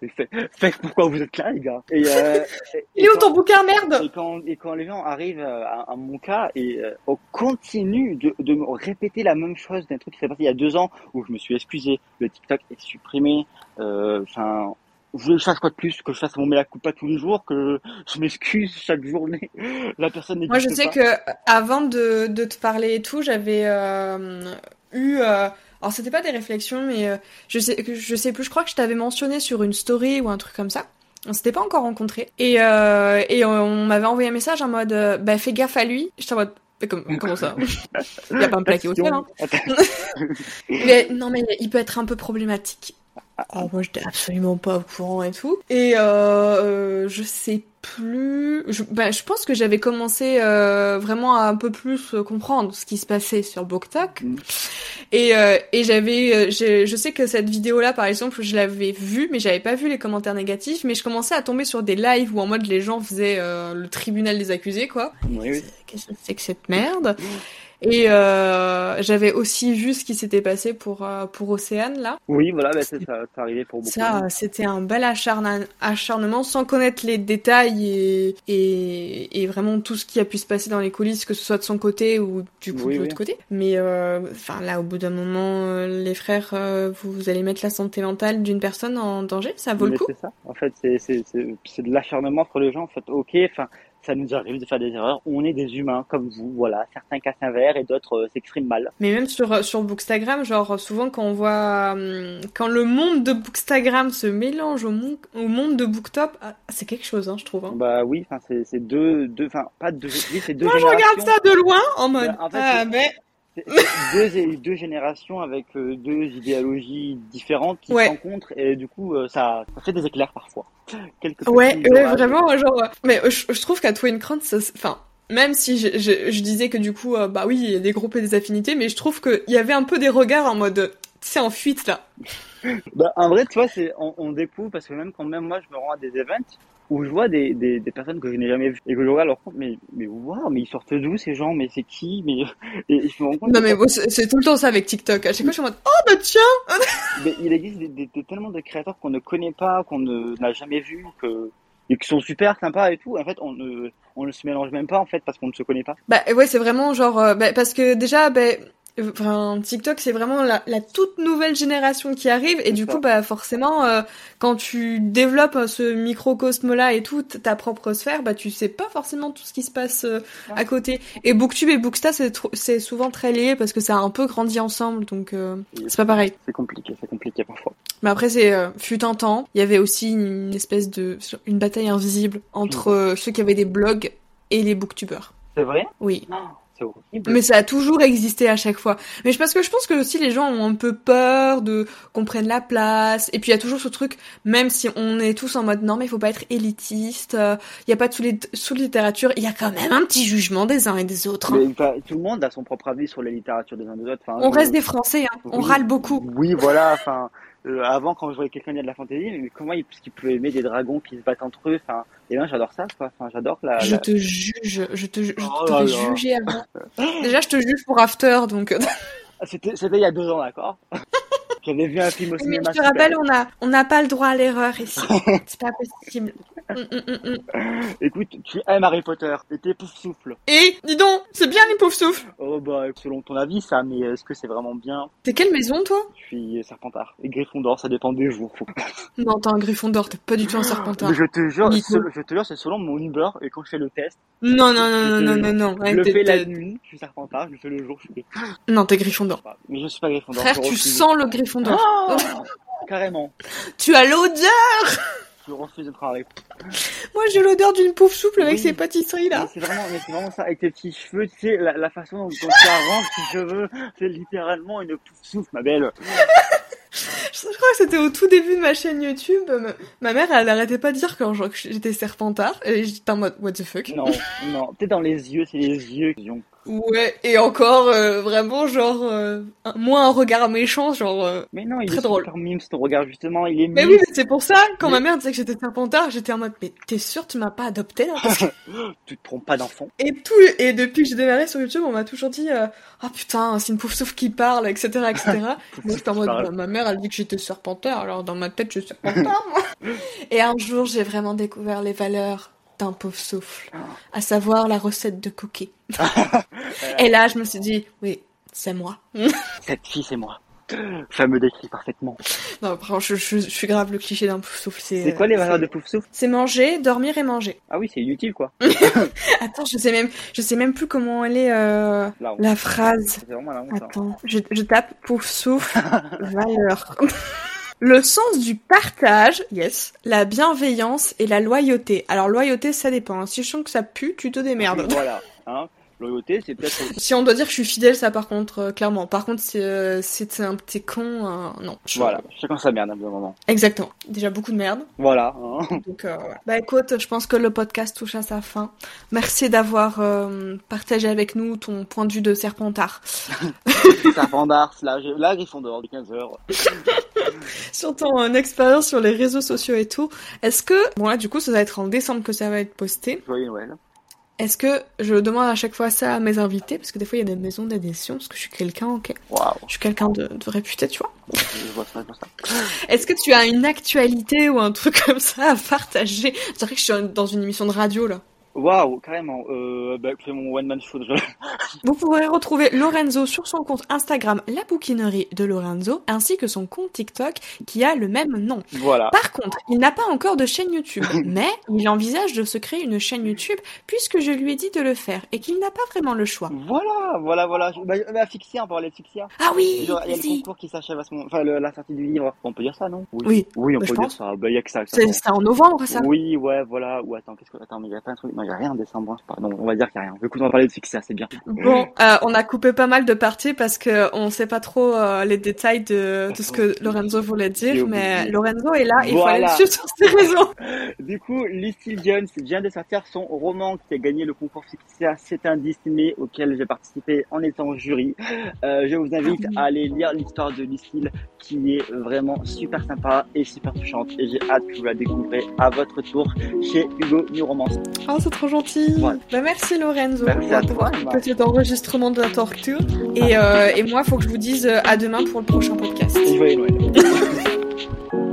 B: Faites pourquoi vous êtes là, les gars? Et, euh, *laughs*
A: Il est où ton bouquin, merde?
B: et quand, et quand les gens arrivent à, à mon cas et euh, on continue de, de me répéter la même chose d'un truc qui s'est passé il y a deux ans où je me suis excusé, le TikTok est supprimé, euh, enfin, que je fasse quoi de plus Que je fasse mon mea culpa tous les jours Que je m'excuse chaque journée *laughs* La personne
A: Moi, je sais
B: pas.
A: que avant de, de te parler et tout, j'avais euh, eu... Euh, alors, c'était pas des réflexions, mais euh, je, sais, je sais plus, je crois que je t'avais mentionné sur une story ou un truc comme ça. On s'était pas encore rencontrés. Et, euh, et on, m'avait envoyé un message en mode euh, bah fais gaffe à lui. J'étais en mode comme, comment ça? *laughs* Il a pas me plaquer au sol, hein *laughs* mais, Non, mais il peut être un peu problématique. Oh, moi, j'étais absolument pas au courant et tout. Et euh, je sais plus. Je, bah, je pense que j'avais commencé euh, vraiment à un peu plus comprendre ce qui se passait sur BookTok. Mm. Et, euh, et j'avais, je sais que cette vidéo-là, par exemple, je l'avais vue, mais j'avais pas vu les commentaires négatifs. Mais je commençais à tomber sur des lives où en mode les gens faisaient le tribunal des accusés, quoi.
B: Oui, oui.
A: Qu'est-ce que c'est que cette merde? Et euh, j'avais aussi vu ce qui s'était passé pour euh, pour Océane là.
B: Oui, voilà, bah, ça, ça arrivé pour beaucoup.
A: Ça, c'était un bel acharnement sans connaître les détails et, et, et vraiment tout ce qui a pu se passer dans les coulisses, que ce soit de son côté ou du coup de l'autre côté. Mais euh, enfin là, au bout d'un moment, euh, les frères, euh, vous allez mettre la santé mentale d'une personne en danger, ça vaut
B: Mais
A: le coup.
B: C'est ça. En fait, c'est c'est c'est de l'acharnement entre les gens. En fait, ok, enfin ça nous arrive de faire des erreurs. On est des humains comme vous, voilà. Certains cassent un verre et d'autres euh, s'expriment mal.
A: Mais même sur euh, sur Bookstagram, genre souvent quand on voit euh, quand le monde de Bookstagram se mélange au, monde au monde de Booktop, ah, c'est quelque chose, hein, je trouve. Hein.
B: Bah oui, c'est deux deux enfin pas deux oui, c'est deux
A: Moi, je regarde ça de loin en mode. Bah, en fait, ah mais
B: deux, deux générations avec deux idéologies différentes qui
A: ouais.
B: se rencontrent et du coup ça, ça fait des éclairs parfois.
A: Ouais, ouais vraiment genre mais je, je trouve qu'à Twin Crunch enfin même si je, je, je, disais que du coup euh, bah oui il y a des groupes et des affinités mais je trouve qu'il y avait un peu des regards en mode c'est en fuite là.
B: bah en vrai tu vois c'est on, on, découvre parce que même quand même moi je me rends à des events où je vois des, des, des personnes que je n'ai jamais vues et que je regarde leur compte, mais, mais waouh, mais ils sortent d'où ces gens, mais c'est qui, mais, *laughs* et je me rends compte.
A: Non, mais bon, c'est tout le temps ça avec TikTok. À chaque fois, je suis en mode, oh, bah tiens! *laughs*
B: mais il existe des, des, tellement de créateurs qu'on ne connaît pas, qu'on n'a jamais vu, que, et qui sont super sympas et tout. En fait, on ne, on ne se mélange même pas, en fait, parce qu'on ne se connaît pas.
A: Bah, ouais, c'est vraiment genre, euh, bah, parce que déjà, bah, Enfin, TikTok, c'est vraiment la, la, toute nouvelle génération qui arrive et du coup, bah forcément, euh, quand tu développes ce microcosme-là et tout, ta propre sphère, bah tu sais pas forcément tout ce qui se passe euh, à côté. Et Booktube et Booksta, c'est souvent très lié parce que ça a un peu grandi ensemble, donc euh, c'est pas pareil.
B: C'est compliqué, c'est compliqué parfois.
A: Mais après, c'est fut un temps, il y avait aussi une espèce de une bataille invisible entre ceux qui avaient des blogs et les booktubeurs.
B: C'est vrai?
A: Oui. Mais ça a toujours existé à chaque fois. Mais parce que je pense que aussi les gens ont un peu peur de qu'on prenne la place. Et puis il y a toujours ce truc, même si on est tous en mode non mais il faut pas être élitiste, il euh, y a pas de sous-littérature, il y a quand même un petit jugement des uns et des autres.
B: Hein. Mais, tout le monde a son propre avis sur la littérature des uns et des autres. Enfin,
A: on reste des Français, hein. on râle beaucoup.
B: Oui, voilà. Enfin, euh, avant quand je voyais quelqu'un lire de la fantaisie, mais comment il, il peut aimer des dragons qui se battent entre eux Enfin, et ben j'adore ça, quoi. Enfin, j'adore la,
A: Je te juge, je te, je oh t'aurais jugé avant. Déjà, je te juge pour After, donc.
B: c'était, c'était il y a deux ans, d'accord. *laughs* J'avais vu un film au cinéma.
A: Mais je te rappelle, on a, on n'a pas le droit à l'erreur ici. *laughs* C'est pas possible. Mm, mm, mm,
B: Écoute, tu aimes Harry Potter, et tes pouf souffles.
A: Et dis donc, c'est bien les pouf souffles.
B: Oh bah, selon ton avis, ça, mais est-ce que c'est vraiment bien?
A: T'es quelle maison, toi?
B: Je suis Serpentard. Et Gryffondor, ça dépend des jours. *laughs*
A: non, t'es un Gryffondor, t'es pas du tout un Serpentard.
B: je te jure, je te jure, c'est selon mon Uber et quand je fais le test.
A: Non, non, non, non, non, non, non.
B: Je le fais la nuit, je suis Serpentard, je le fais le jour, je suis.
A: Non, t'es Gryffondor.
B: Mais je suis pas Gryffondor.
A: Frère, tu sens le Gryffondor.
B: Oh *laughs* Carrément.
A: Tu as l'odeur
B: Je refuse de travailler.
A: Moi, j'ai l'odeur d'une pouf souple avec ces pâtisseries là.
B: C'est vraiment, vraiment ça, avec tes petits cheveux, tu sais, la, la façon dont, dont tu arranges tes cheveux, c'est littéralement une pouf souple, ma belle.
A: Je crois que c'était au tout début de ma chaîne YouTube. Ma mère, elle arrêtait pas de dire quand j'étais serpentard. Et j'étais en mode, what the fuck?
B: Non, non. Peut-être dans les yeux, c'est les yeux qui ont
A: Ouais, et encore, euh, vraiment, genre, euh, moins un regard méchant, genre... euh,
B: Mais non, il
A: Très
B: est
A: drôle.
B: super mime, ton regard, justement. Il est
A: Mais
B: mime.
A: oui, mais c'est pour ça, quand
B: Mais-
A: ma mère disait que j'étais serpentard, j'étais en mode, mais t'es sûr tu m'as pas adopté là Parce que- *laughs*
B: Tu te trompes pas d'enfant.
A: Et tout, et depuis que j'ai démarré sur YouTube, on m'a toujours dit, euh, ah putain, c'est une pauvre souffle qui parle, etc., etc. Moi, j'étais en mode, bah, ma mère, elle dit que j'étais serpentard, alors dans ma tête, je suis serpentard, moi. *laughs* Et un jour, j'ai vraiment découvert les valeurs d'un pauvre souffle, à savoir la recette de cookie. *laughs* Et là, je me suis dit, oui, c'est moi.
B: Cette fille, c'est moi. Ça me décrit parfaitement.
A: Non, je, je, je suis grave le cliché d'un pauvre souffle. C'est
B: quoi les
A: euh,
B: valeurs de Pouf Souffle?
A: C'est manger, dormir et manger.
B: Ah oui, c'est inutile, quoi. *laughs*
A: Attends, je sais même, je sais même plus comment elle est euh, la phrase.
B: C'est vraiment la honte. hein.
A: Attends, je, je tape pouf souffle *laughs* valeur. Le sens du partage, yes. La bienveillance et la loyauté. Alors loyauté, ça dépend. hein. Si je sens que ça pue, tu te démerdes.
B: Voilà. Hein. Loyauté, c'est peut-être.
A: Si on doit dire que je suis fidèle, ça par contre, euh, clairement. Par contre, si euh, un petit con, euh, non. Je-
B: Voilà. Chacun sa merde, à un moment.
A: Exactement. Déjà beaucoup de merde.
B: Voilà. hein.
A: Donc, euh. Bah écoute, je pense que le podcast touche à sa fin. Merci d'avoir euh, partagé avec nous ton point de vue de serpentard. *laughs*
B: Serpent d'Ars, là, là, Gryffondor, de 15h. *laughs*
A: sur ton euh, expérience sur les réseaux sociaux et tout, est-ce que, bon là du coup ça va être en décembre que ça va être posté,
B: Joyeux Noël.
A: Est-ce que je demande à chaque fois ça à mes invités, parce que des fois il y a des maisons d'édition, parce que je suis quelqu'un, ok,
B: Waouh.
A: je suis quelqu'un de, de réputé, tu vois. Est-ce que tu as une actualité ou un truc comme ça à partager? C'est vrai que je suis dans une émission de radio là.
B: Waouh, carrément. Euh, bah, c'est mon one man show. *laughs*
A: Vous pourrez retrouver Lorenzo sur son compte Instagram La Bouquinerie de Lorenzo, ainsi que son compte TikTok qui a le même nom.
B: Voilà.
A: Par contre, il n'a pas encore de chaîne YouTube, *laughs* mais il envisage de se créer une chaîne YouTube puisque je lui ai dit de le faire et qu'il n'a pas vraiment le choix.
B: Voilà, voilà, voilà. Bah, bah, Fixia, on parlait de Fixia.
A: Ah oui,
B: Il y a le concours qui s'achève à ce moment. Enfin, le- la sortie du livre. On peut dire ça, non?
A: Oui,
B: Oui, on
A: bah,
B: peut dire
A: pense.
B: ça. Bah, il y a que ça.
A: C'est en novembre ça
B: Oui, ouais, voilà. Ou attends, qu'est-ce que. Attends, mais il y a pas un truc. Non, il y a rien en décembre. hein. Non, on va dire qu'il y a rien. Écoute, on va parler de Fixia, c'est bien.
A: Bon, euh, on a coupé pas mal de parties parce que on sait pas trop euh, les détails de, de ce que Lorenzo voulait dire, mais Lorenzo est là, il faut aller le suivre sur ses réseaux. *laughs*
B: Du coup, Lucille Jones vient de sortir son roman qui a gagné le concours Fixia. C'est un Disney auquel j'ai participé en étant jury. Euh, je vous invite
A: Ah
B: à aller lire l'histoire de Lucille qui est vraiment super sympa et super touchante. Et j'ai hâte que vous la découvrez à votre tour chez Hugo New Romance.
A: Oh, c'est trop gentil.
B: Ouais.
A: Bah, merci Lorenzo
B: Merci à
A: pour
B: toi,
A: petit enregistrement de la torture. Et, euh, et moi, faut que je vous dise euh, à demain pour le prochain podcast.
B: Et joyeux Noël. *laughs*